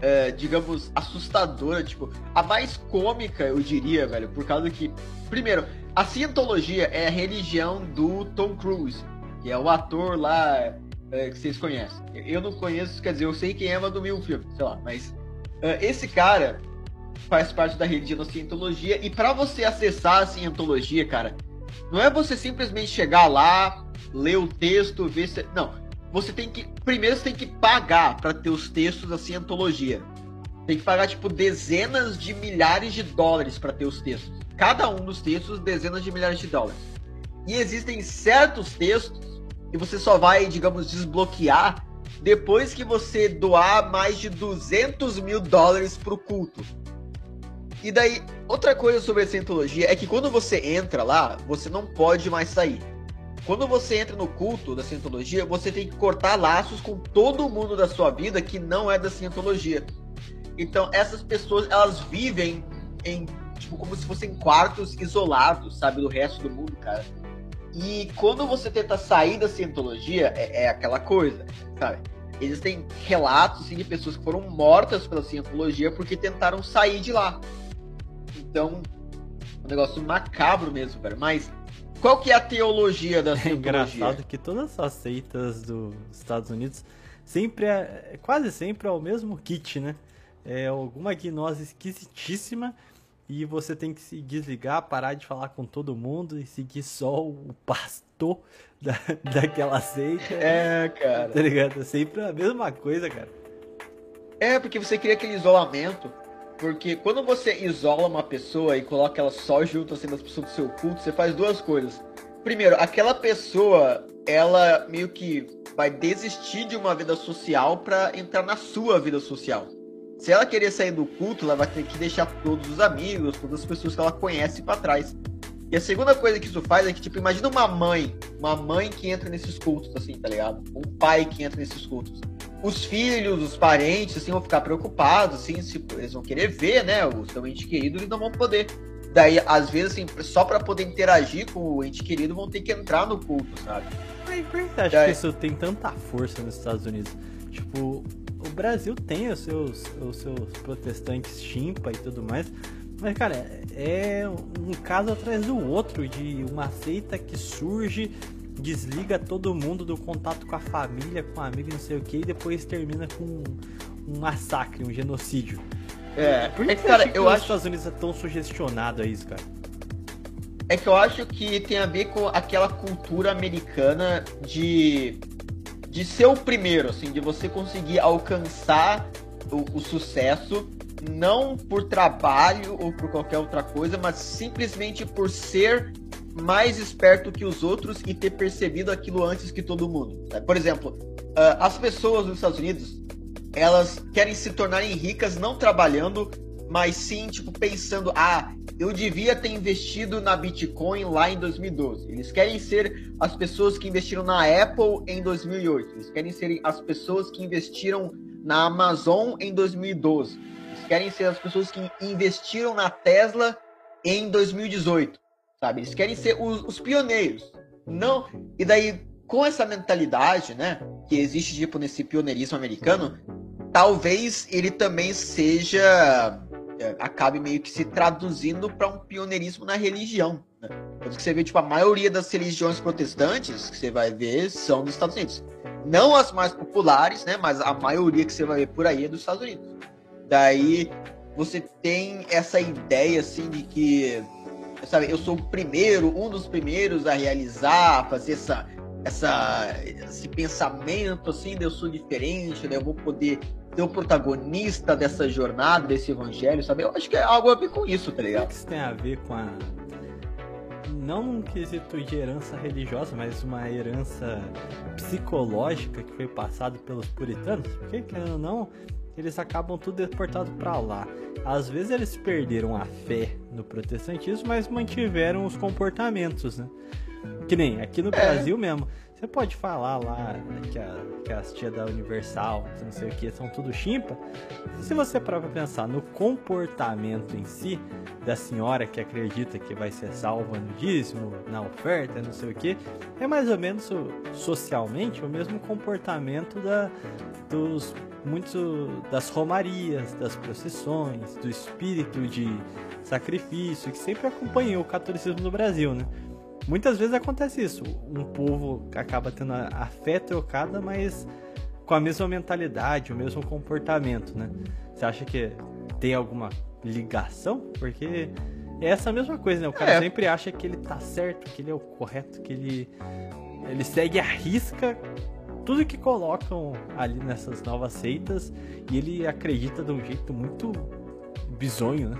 S3: é, digamos, assustadora, tipo, a mais cômica, eu diria, velho, por causa que, primeiro, a cientologia é a religião do Tom Cruise, que é o ator lá é, que vocês conhecem. Eu não conheço, quer dizer, eu sei quem é, mas do meu filme, sei lá. Mas é, esse cara faz parte da religião da cientologia e para você acessar a cientologia, cara, não é você simplesmente chegar lá, ler o texto, ver se não. Você tem que primeiro você tem que pagar para ter os textos da cientologia. Tem que pagar tipo dezenas de milhares de dólares para ter os textos cada um dos textos dezenas de milhares de dólares. E existem certos textos que você só vai, digamos, desbloquear depois que você doar mais de 200 mil dólares para o culto. E daí, outra coisa sobre a Cientologia é que quando você entra lá, você não pode mais sair. Quando você entra no culto da Cientologia, você tem que cortar laços com todo mundo da sua vida que não é da Cientologia. Então, essas pessoas, elas vivem em tipo, como se fossem quartos isolados, sabe, do resto do mundo, cara. E quando você tenta sair da cientologia, é, é aquela coisa, sabe? Existem relatos assim, de pessoas que foram mortas pela cientologia porque tentaram sair de lá. Então, um negócio macabro mesmo, velho. Mas qual que é a teologia da cientologia?
S2: É engraçado que todas as seitas dos Estados Unidos sempre é, quase sempre é o mesmo kit, né? É alguma gnose esquisitíssima e você tem que se desligar, parar de falar com todo mundo e seguir só o pastor da, (laughs) daquela seita.
S3: É, cara.
S2: Tá ligado? É sempre a mesma coisa, cara.
S3: É, porque você cria aquele isolamento. Porque quando você isola uma pessoa e coloca ela só junto assim das pessoas do seu culto, você faz duas coisas. Primeiro, aquela pessoa, ela meio que vai desistir de uma vida social para entrar na sua vida social. Se ela querer sair do culto, ela vai ter que deixar todos os amigos, todas as pessoas que ela conhece para trás. E a segunda coisa que isso faz é que, tipo, imagina uma mãe, uma mãe que entra nesses cultos, assim, tá ligado? Um pai que entra nesses cultos. Os filhos, os parentes, assim, vão ficar preocupados, assim, se eles vão querer ver, né, o seu ente querido, eles não vão poder. Daí, às vezes, assim, só para poder interagir com o ente querido, vão ter que entrar no culto, sabe?
S2: Mas por que você acha Daí... que isso tem tanta força nos Estados Unidos? Tipo, o Brasil tem os seus, os seus protestantes chimpa e tudo mais, mas, cara, é um caso atrás do outro de uma seita que surge, desliga todo mundo do contato com a família, com amigo, não sei o que, e depois termina com um massacre, um genocídio.
S3: É,
S2: por que, é que cara, eu acho que os Estados Unidos é tão sugestionado a isso, cara?
S3: É que eu acho que tem a ver com aquela cultura americana de de ser o primeiro, assim, de você conseguir alcançar o, o sucesso, não por trabalho ou por qualquer outra coisa, mas simplesmente por ser mais esperto que os outros e ter percebido aquilo antes que todo mundo. Por exemplo, uh, as pessoas nos Estados Unidos, elas querem se tornarem ricas não trabalhando, mas sim, tipo, pensando, ah, eu devia ter investido na Bitcoin lá em 2012. Eles querem ser as pessoas que investiram na Apple em 2008. Eles querem ser as pessoas que investiram na Amazon em 2012. Eles querem ser as pessoas que investiram na Tesla em 2018. Sabe? Eles querem ser os, os pioneiros. Não. E daí, com essa mentalidade, né, que existe tipo nesse pioneirismo americano, talvez ele também seja é, acabe meio que se traduzindo para um pioneirismo na religião. Né? Que você vê, tipo, a maioria das religiões protestantes que você vai ver são dos Estados Unidos. Não as mais populares, né? Mas a maioria que você vai ver por aí é dos Estados Unidos. Daí você tem essa ideia, assim, de que, sabe, eu sou o primeiro, um dos primeiros a realizar, a fazer essa, essa, esse pensamento assim, de eu sou diferente, né? Eu vou poder ser o protagonista dessa jornada, desse evangelho, sabe? Eu acho que é algo a ver com isso, tá
S2: O
S3: ligado?
S2: que isso tem a ver com a. Não num quesito de herança religiosa, mas uma herança psicológica que foi passada pelos puritanos? Porque, querendo ou não, eles acabam tudo deportado para lá. Às vezes eles perderam a fé no protestantismo, mas mantiveram os comportamentos, né? Que nem aqui no Brasil mesmo. Você pode falar lá que, a, que as tia da Universal, não sei o que, são tudo chimpa. Se você parar pra pensar no comportamento em si da senhora que acredita que vai ser salva no dízimo, na oferta, não sei o que, é mais ou menos socialmente o mesmo comportamento da, dos muitos das romarias, das procissões, do espírito de sacrifício que sempre acompanhou o catolicismo no Brasil, né? Muitas vezes acontece isso. Um povo acaba tendo a a fé trocada, mas com a mesma mentalidade, o mesmo comportamento, né? Você acha que tem alguma ligação? Porque é essa mesma coisa, né? O cara
S3: É.
S2: sempre acha que ele tá certo, que ele é o correto, que ele, ele segue a risca tudo que colocam ali nessas novas seitas e ele acredita de um jeito muito bizonho, né?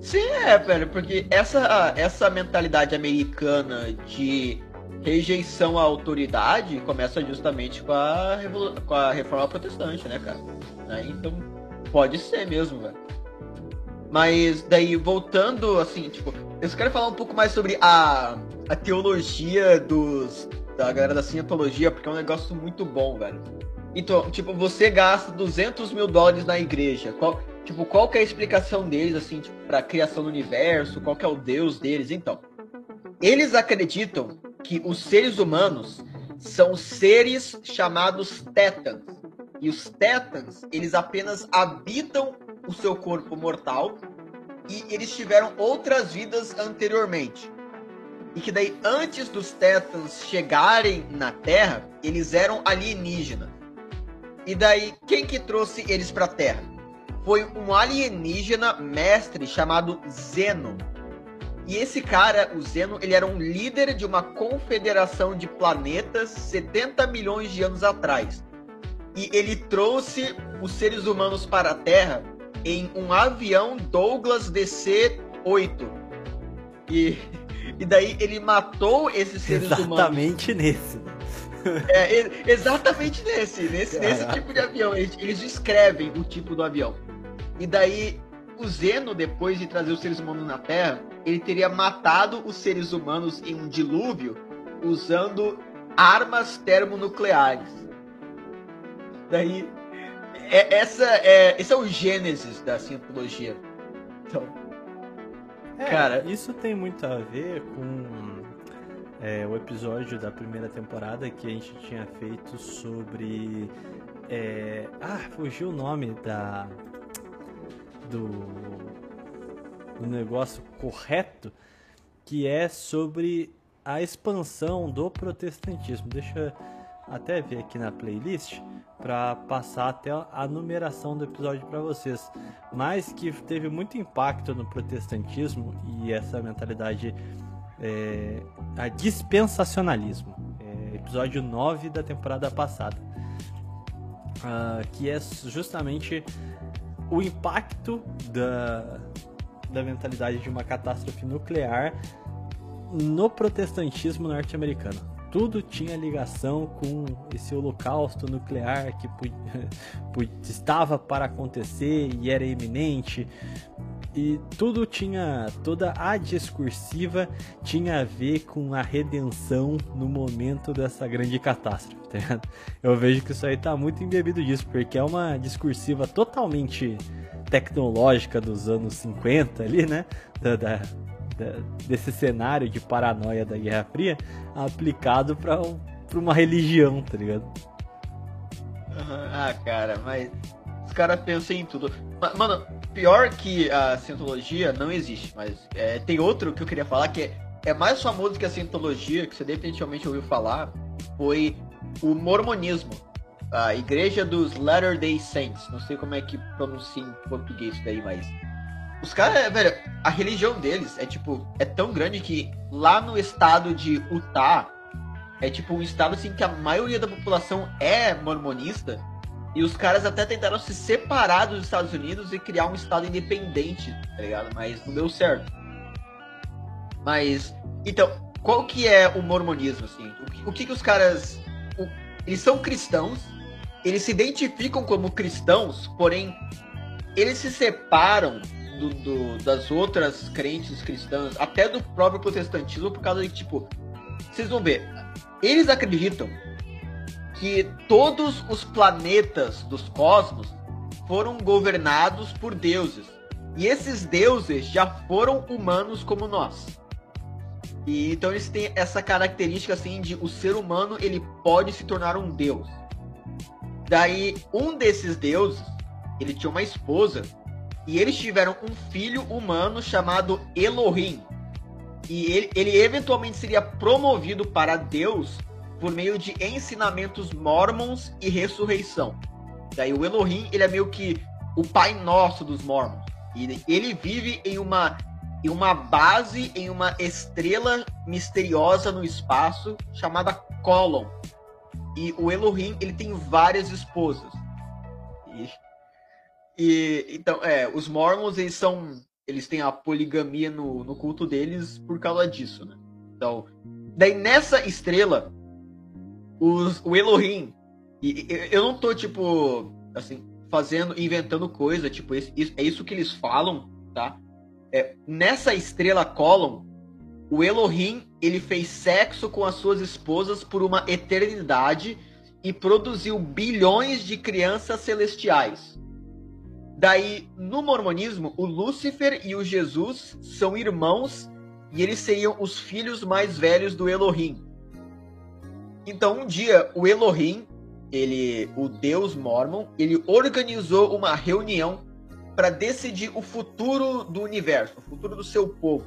S3: Sim, é, velho, porque essa, essa mentalidade americana de rejeição à autoridade começa justamente com a, com a reforma protestante, né, cara? Né? Então, pode ser mesmo, velho. Mas daí, voltando, assim, tipo, eu quero falar um pouco mais sobre a, a teologia dos, da galera da cientologia, porque é um negócio muito bom, velho. Então, tipo, você gasta 200 mil dólares na igreja. Qual, tipo, qual que é a explicação deles, assim, tipo, pra criação do universo? Qual que é o deus deles? Então, eles acreditam que os seres humanos são seres chamados tétans. E os tétans, eles apenas habitam o seu corpo mortal e eles tiveram outras vidas anteriormente. E que daí, antes dos tétans chegarem na Terra, eles eram alienígenas. E daí, quem que trouxe eles pra Terra? Foi um alienígena mestre chamado Zeno. E esse cara, o Zeno, ele era um líder de uma confederação de planetas 70 milhões de anos atrás. E ele trouxe os seres humanos para a Terra em um avião Douglas DC-8. E, e daí ele matou esses seres humanos.
S2: Exatamente nesse.
S3: É, exatamente nesse, nesse, nesse tipo de avião. Eles, eles descrevem o tipo do avião. E daí, o Zeno, depois de trazer os seres humanos na Terra, ele teria matado os seres humanos em um dilúvio usando armas termonucleares. Daí, é, essa é, esse é o gênesis da cientologia. Então,
S2: É,
S3: Cara-
S2: isso tem muito a ver com é, o episódio da primeira temporada que a gente tinha feito sobre. é, ah, fugiu o nome da. Do. Do negócio correto, que é sobre a expansão do protestantismo. Deixa eu até ver aqui na playlist para passar até a numeração do episódio para vocês. Mas que teve muito impacto no protestantismo e essa mentalidade é, a dispensacionalismo. É, episódio 9 da temporada passada. Ah, que é justamente o impacto da, da mentalidade de uma catástrofe nuclear no protestantismo norte-americano. Tudo tinha ligação com esse holocausto nuclear que (laughs) estava para acontecer e era iminente. E tudo tinha, toda a discursiva tinha a ver com a redenção no momento dessa grande catástrofe, tá ligado? Eu vejo que isso aí tá muito embebido disso, porque é uma discursiva totalmente tecnológica dos anos 50 ali, né? Da, da- da- desse cenário de paranoia da Guerra Fria aplicado para uma religião, tá ligado?
S3: Ah, cara, mas caras pensam em tudo. Ma- Mano, pior que a cientologia não existe, mas é, tem outro que eu queria falar que é, é mais famoso que a cientologia, que você definitivamente ouviu falar, foi o mormonismo. A igreja dos Latter-day Saints. Não sei como é que pronuncia em português isso daí, mas. Os caras, velho, a religião deles é tipo, é tão grande que lá no estado de Utah, É tipo um estado assim que a maioria da população é mormonista. E os caras até tentaram se separar dos Estados Unidos e criar um estado independente, tá ligado? Mas não deu certo. Mas, então, qual que é o mormonismo, assim? O que, o que, que os caras... o- eles são cristãos, eles se identificam como cristãos, porém, eles se separam do, do- das outras crentes cristãs, até do próprio protestantismo, por causa de, tipo... Vocês vão ver, eles acreditam que todos os planetas dos cosmos foram governados por deuses. E esses deuses já foram humanos como nós. E então eles têm essa característica assim de o ser humano ele pode se tornar um deus. Daí um desses deuses, ele tinha uma esposa e eles tiveram um filho humano chamado Elohim. E ele, ele eventualmente seria promovido para Deus por meio de ensinamentos mormons e ressurreição. Daí o Elohim, ele é meio que o pai nosso dos mormons. E ele vive em uma em uma base em uma estrela misteriosa no espaço chamada Colon. E o Elohim, ele tem várias esposas. E, e então, é, os mormons, eles são eles têm a poligamia no, no culto deles por causa disso, né? Então, daí nessa estrela os, o Elohim. E, eu não tô, tipo, assim, fazendo, inventando coisa, tipo, isso, é isso que eles falam, tá? É, nessa estrela Colon, o Elohim, ele fez sexo com as suas esposas por uma eternidade e produziu bilhões de crianças celestiais. Daí, no mormonismo, o Lúcifer e o Jesus são irmãos e eles seriam os filhos mais velhos do Elohim. Então, um dia, o Elohim, ele, o deus mormon, ele organizou uma reunião para decidir o futuro do universo, o futuro do seu povo.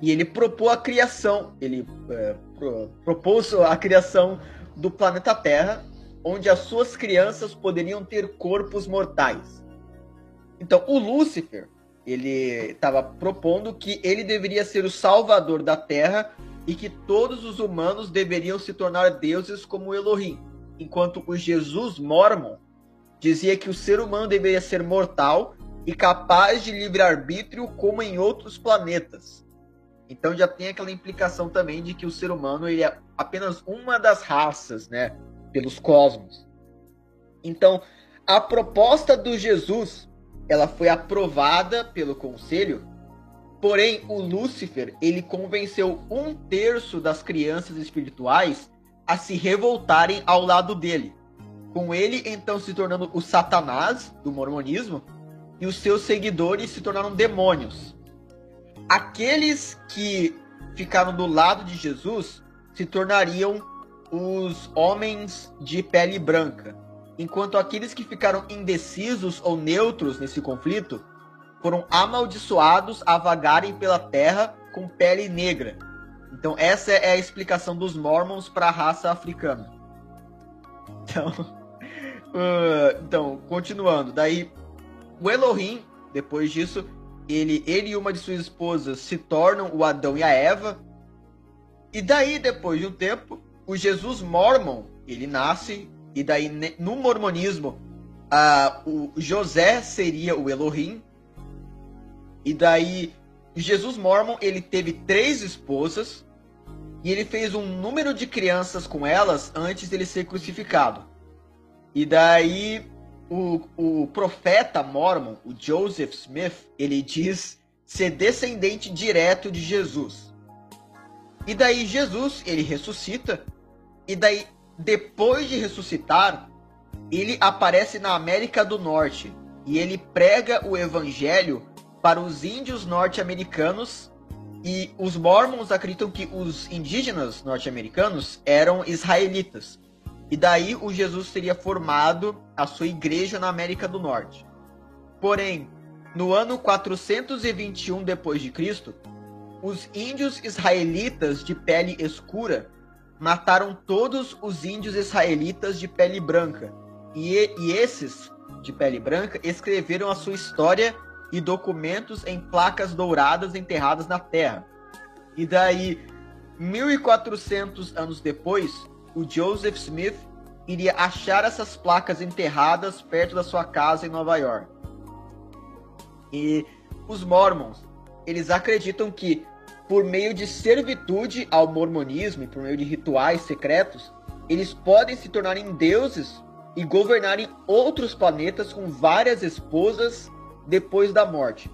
S3: E ele propôs a criação, ele é, pro- propôs a criação do planeta Terra, onde as suas crianças poderiam ter corpos mortais. Então, o Lúcifer, ele estava propondo que ele deveria ser o salvador da Terra e que todos os humanos deveriam se tornar deuses como Elohim, enquanto o Jesus Mormon dizia que o ser humano deveria ser mortal e capaz de livre-arbítrio como em outros planetas. Então já tem aquela implicação também de que o ser humano ele é apenas uma das raças, né, pelos cosmos. Então, a proposta do Jesus, ela foi aprovada pelo conselho Porém, o Lúcifer, ele convenceu um terço das crianças espirituais a se revoltarem ao lado dele. Com ele, então, se tornando o Satanás do mormonismo, e os seus seguidores se tornaram demônios. Aqueles que ficaram do lado de Jesus se tornariam os homens de pele branca, enquanto aqueles que ficaram indecisos ou neutros nesse conflito foram amaldiçoados a vagarem pela terra com pele negra. Então essa é a explicação dos Mormons para a raça africana. Então, uh, (laughs) então, continuando, daí o Elohim, depois disso, ele, ele e uma de suas esposas se tornam o Adão e a Eva. E daí, depois de um tempo, o Jesus Mormon, ele nasce, e daí no mormonismo, ah, o José seria o Elohim, e daí, Jesus Mormon, ele teve três esposas e ele fez um número de crianças com elas antes dele ser crucificado. E daí, o, o profeta Mormon, o Joseph Smith, ele diz ser descendente direto de Jesus. E daí, Jesus, ele ressuscita. E daí, depois de ressuscitar, ele aparece na América do Norte. E ele prega o evangelho para os índios norte-americanos e os mormons acreditam que os indígenas norte-americanos eram israelitas. E daí o Jesus teria formado a sua igreja na América do Norte. Porém, no ano 421 depois de Cristo, os índios israelitas de pele escura mataram todos os índios israelitas de pele branca. E, e esses de pele branca escreveram a sua história e documentos em placas douradas enterradas na terra. E daí 1400 anos depois, o Joseph Smith iria achar essas placas enterradas perto da sua casa em Nova York. E os Mormons, eles acreditam que por meio de servitude ao mormonismo e por meio de rituais secretos, eles podem se tornarem deuses e governarem outros planetas com várias esposas depois da morte.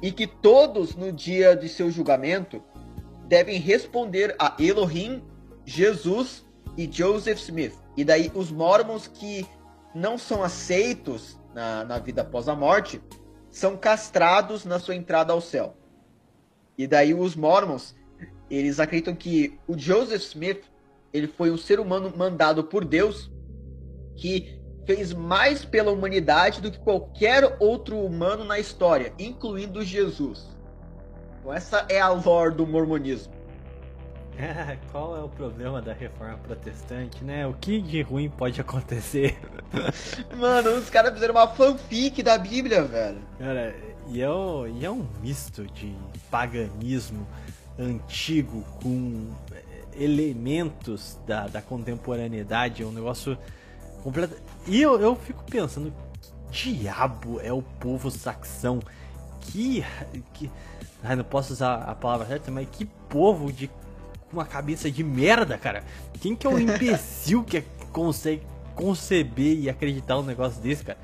S3: E que todos, no dia de seu julgamento, devem responder a Elohim, Jesus e Joseph Smith. E daí os mormons que não são aceitos na, na vida após a morte são castrados na sua entrada ao céu. E daí os mormons, eles acreditam que o Joseph Smith, ele foi um ser humano mandado por Deus que fez mais pela humanidade do que qualquer outro humano na história, incluindo Jesus. Então essa é a lore do mormonismo. (laughs)
S2: Qual é o problema da reforma protestante, né? O que de ruim pode acontecer? (laughs)
S3: Mano, os caras fizeram uma fanfic da Bíblia, velho.
S2: Cara, e é, o- e é um misto de paganismo antigo com eh, elementos da, da contemporaneidade. É um negócio completo. E eu, eu fico pensando, que diabo é o povo saxão? Que. que ai, não posso usar a palavra certa, mas que povo de com uma cabeça de merda, cara. Quem que é o (laughs) imbecil que consegue conceber e acreditar um negócio desse, cara?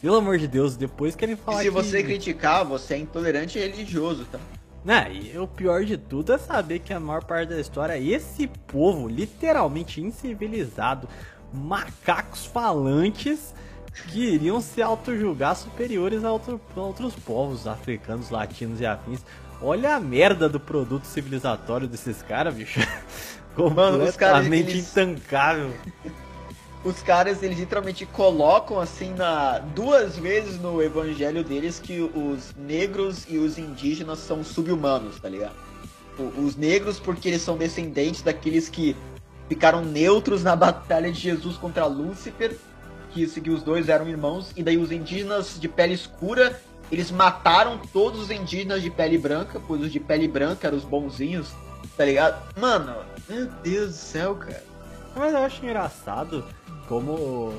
S2: Pelo amor de Deus, depois querem
S3: E
S2: falar
S3: se
S2: que...
S3: você criticar, você é intolerante e religioso, tá?
S2: Né, e o pior de tudo é saber que a maior parte da história, esse povo literalmente incivilizado, macacos falantes, que iriam se auto-julgar superiores a, outro- a outros povos africanos, latinos e afins. Olha a merda do produto civilizatório desses caras, bicho. (laughs) Completamente
S3: eles-
S2: intancável.
S3: Os caras, eles literalmente colocam assim na duas vezes no evangelho deles que os negros e os indígenas são subhumanos, tá ligado? O- Os negros porque eles são descendentes daqueles que ficaram neutros na (laughs) batalha de Jesus contra Lúcifer, que, que os dois eram irmãos, e daí os indígenas de pele escura, eles mataram todos os indígenas de pele branca, pois os de pele branca eram os bonzinhos, tá ligado? Mano, meu Deus do céu, cara.
S2: Mas eu acho engraçado como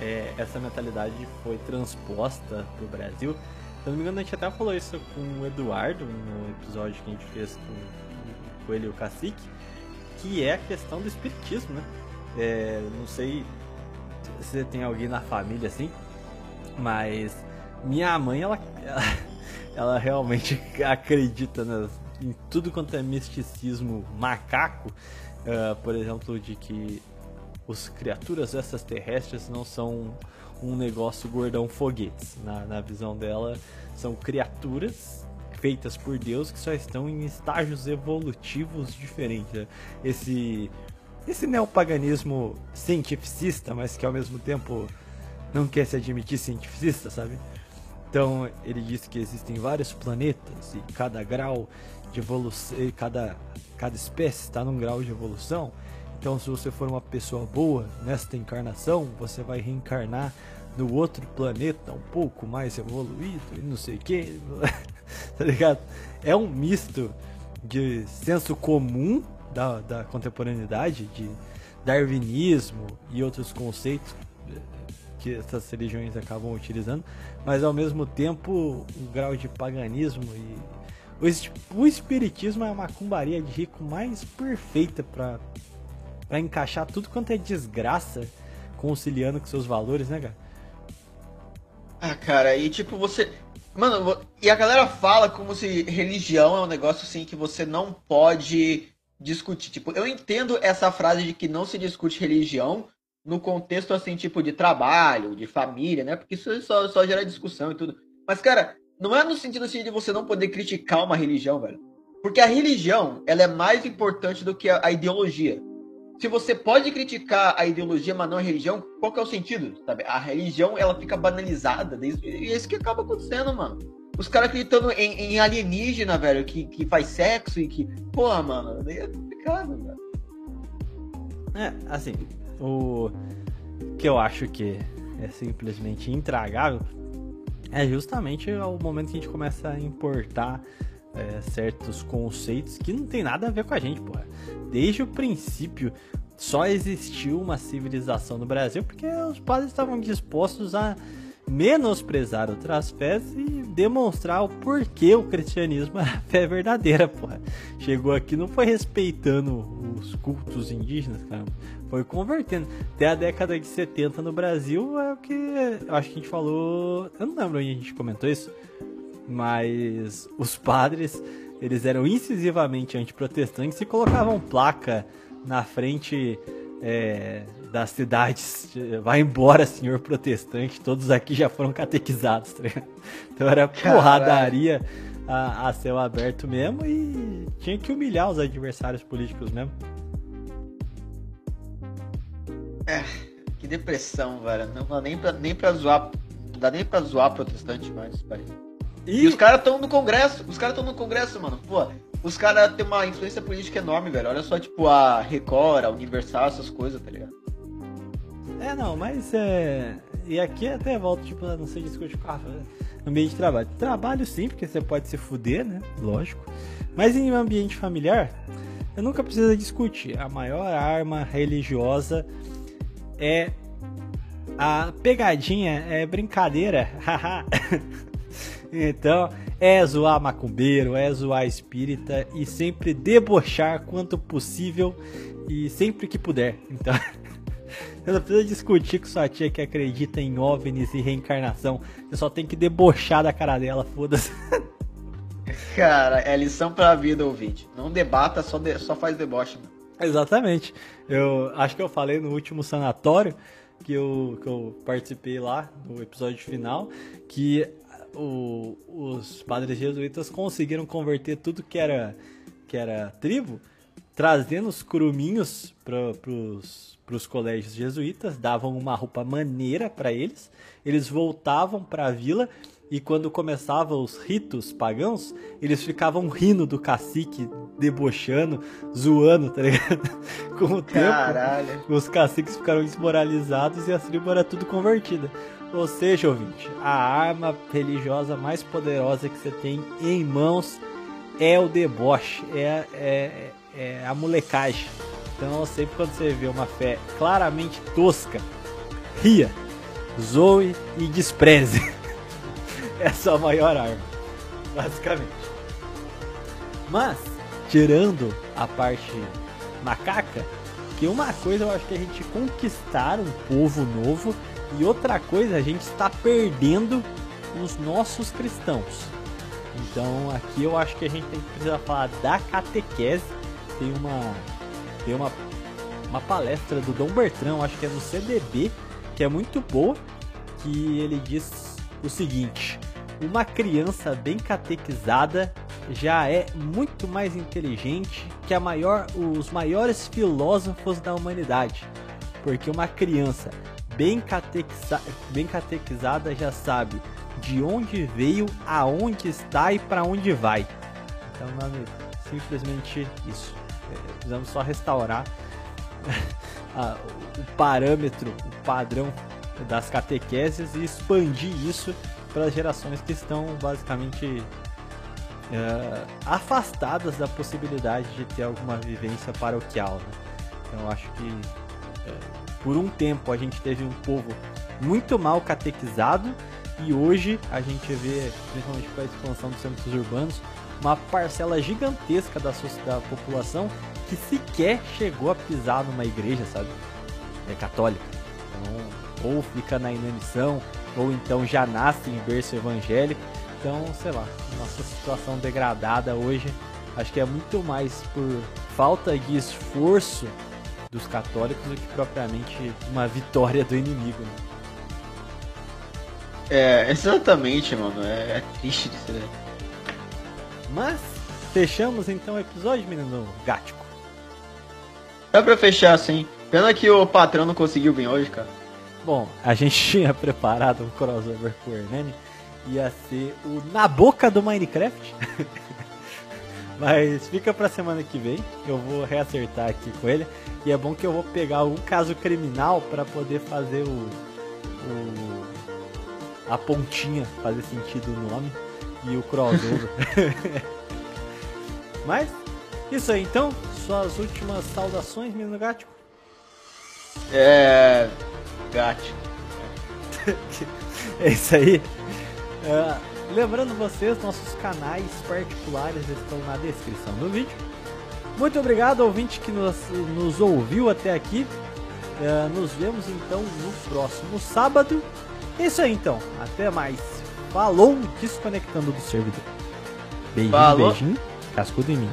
S2: é, essa mentalidade foi transposta pro Brasil. Se não me engano, a gente até falou isso com o Eduardo no episódio que a gente fez com, com ele e o Cacique, que é a questão do espiritismo, né? É, não sei se tem alguém na família assim, mas minha mãe, ela, ela, (laughs) ela realmente (laughs) acredita nas, em tudo quanto é misticismo macaco. Ah, por exemplo, de que os criaturas extraterrestres não são um negócio gordão foguetes. Na, na visão dela, são criaturas feitas por Deus que só estão em estágios evolutivos diferentes. né? Esse, esse neopaganismo cientificista, mas que ao mesmo tempo não quer se admitir cientificista, sabe? Então ele diz que existem vários planetas e cada grau de evolução, cada, cada espécie está num grau de evolução. Então se você for uma pessoa boa nesta encarnação, você vai reencarnar no outro planeta um pouco mais evoluído e não sei o que, (laughs) tá ligado? É um misto de senso comum da, da contemporaneidade, de darwinismo e outros conceitos que essas religiões acabam utilizando, mas ao mesmo tempo um grau de paganismo e o, es- o espiritismo é a macumbaria de rico mais perfeita para encaixar tudo quanto é desgraça conciliando com seus valores, né, cara?
S3: Ah, cara, e tipo, você. Mano, e a galera fala como se religião é um negócio assim que você não pode discutir. Tipo, eu entendo essa frase de que não se discute religião no contexto assim, tipo, de trabalho, de família, né? Porque isso só, só gera discussão e tudo. Mas, cara, não é no sentido assim de você não poder criticar uma religião, velho. Porque a religião, ela é mais importante do que a, a ideologia. Se você pode criticar a ideologia, mas não a religião, qual que é o sentido? Sabe? A religião, ela fica banalizada. E é isso que acaba acontecendo, mano. Os caras acreditando em, em alienígena, velho, que, que faz sexo e que. Porra, mano, é complicado, velho.
S2: É, assim, o que eu acho que é simplesmente intragável é justamente o momento que a gente começa a importar é, certos conceitos que não tem nada a ver com a gente, porra. Desde o princípio só existiu uma civilização no Brasil porque os padres estavam dispostos a menosprezar outras fés e demonstrar o porquê o cristianismo é a fé verdadeira, porra. Chegou aqui não foi respeitando os cultos indígenas, cara. Foi convertendo. Até a década de 70 no Brasil é o que eu acho que a gente falou. Eu não lembro onde a gente comentou isso. Mas os padres, eles eram incisivamente antiprotestantes e colocavam placa na frente é, das cidades. Vai embora, senhor protestante. Todos aqui já foram catequizados, tá? Então era porradaria a, a céu aberto mesmo e tinha que humilhar os adversários políticos mesmo.
S3: É, que depressão, velho. Não dá nem pra, nem pra zoar. Não dá nem pra zoar protestante mais, pai. E, e os caras estão no Congresso. Os caras estão no Congresso, mano. Pô, os caras têm uma influência política enorme, velho. Olha só, tipo, a Record, a Universal, essas coisas, tá ligado?
S2: É, não, mas é. E aqui até volta, tipo, não sei discute com a ambiente de trabalho. Trabalho sim, porque você pode se fuder, né? Lógico. Mas em ambiente familiar, eu nunca preciso discutir. A maior arma religiosa é a pegadinha, é brincadeira. (laughs) então, é zoar macumbeiro, é zoar espírita e sempre debochar quanto possível e sempre que puder. Então, (laughs) você não precisa discutir com sua tia que acredita em OVNIs e reencarnação. Você só tem que debochar da cara dela, foda-se. (laughs)
S3: Cara, é lição pra vida, ouvinte. Não debata, só, de, só faz deboche. Mano.
S2: Exatamente. Eu acho que eu falei no último sanatório que eu, que eu participei lá no episódio final que o, os padres jesuítas conseguiram converter tudo que era que era tribo, trazendo os curuminhos para os colégios jesuítas, davam uma roupa maneira para eles, eles voltavam para a vila e quando começavam os ritos pagãos, eles ficavam rindo do cacique, debochando, zoando, tá ligado? (laughs) Com o
S3: Caralho.
S2: tempo, os caciques ficaram desmoralizados e a tribo era tudo convertida. Ou seja, ouvinte, a arma religiosa mais poderosa que você tem em mãos é o deboche, é, é, é a molecagem. Então, sempre quando você vê uma fé claramente tosca, ria, zoe e despreze. (laughs) É a maior arma, basicamente. Mas, tirando a parte macaca, que uma coisa eu acho que a gente conquistar um povo novo e outra coisa a gente está perdendo os nossos cristãos. Então aqui eu acho que a gente tem que precisar falar da catequese. Tem uma tem uma uma palestra do Dom Bertrand, acho que é no CDB, que é muito boa, que ele diz o seguinte: uma criança bem catequizada já é muito mais inteligente que a maior, os maiores filósofos da humanidade. Porque uma criança bem, catequiza, bem catequizada já sabe de onde veio, aonde está e para onde vai. Então, meu amigo, simplesmente isso. É, precisamos só restaurar (laughs) o parâmetro, o padrão das catequeses e expandir isso para as gerações que estão basicamente uh, afastadas da possibilidade de ter alguma vivência paroquial. Né? Então acho que uh, por um tempo a gente teve um povo muito mal catequizado e hoje a gente vê, principalmente com a expansão dos centros urbanos, uma parcela gigantesca da, da população que sequer chegou a pisar numa igreja, sabe? É católica. Então, ou fica na inanição, ou então já nasce em berço evangélico. Então, sei lá, nossa situação degradada hoje acho que é muito mais por falta de esforço dos católicos do que propriamente uma vitória do inimigo. Né?
S3: É, exatamente, mano. É, é triste disso daí.
S2: Mas, fechamos então o episódio, menino gático.
S3: Dá pra fechar assim. Pena que o patrão não conseguiu vir hoje, cara.
S2: Bom, a gente (laughs) tinha preparado um crossover com o Hernani. Ia ser o Na Boca do Minecraft. (laughs) Mas fica pra semana que vem. Eu vou reacertar aqui com ele. E é bom que eu vou pegar algum caso criminal para poder fazer o, o. a pontinha fazer sentido o nome. E o crossover. (laughs) (laughs) Mas, isso aí então. Suas últimas saudações, menino Gático?
S3: É. (laughs) Gato.
S2: É isso aí. É, lembrando vocês, nossos canais particulares estão na descrição do vídeo. Muito obrigado, ouvinte que nos, nos ouviu até aqui. É, nos vemos então no próximo sábado. É isso aí então. Até mais. Falou, desconectando do servidor. Beijinho,
S3: Falou.
S2: beijinho. Cascudo em mim.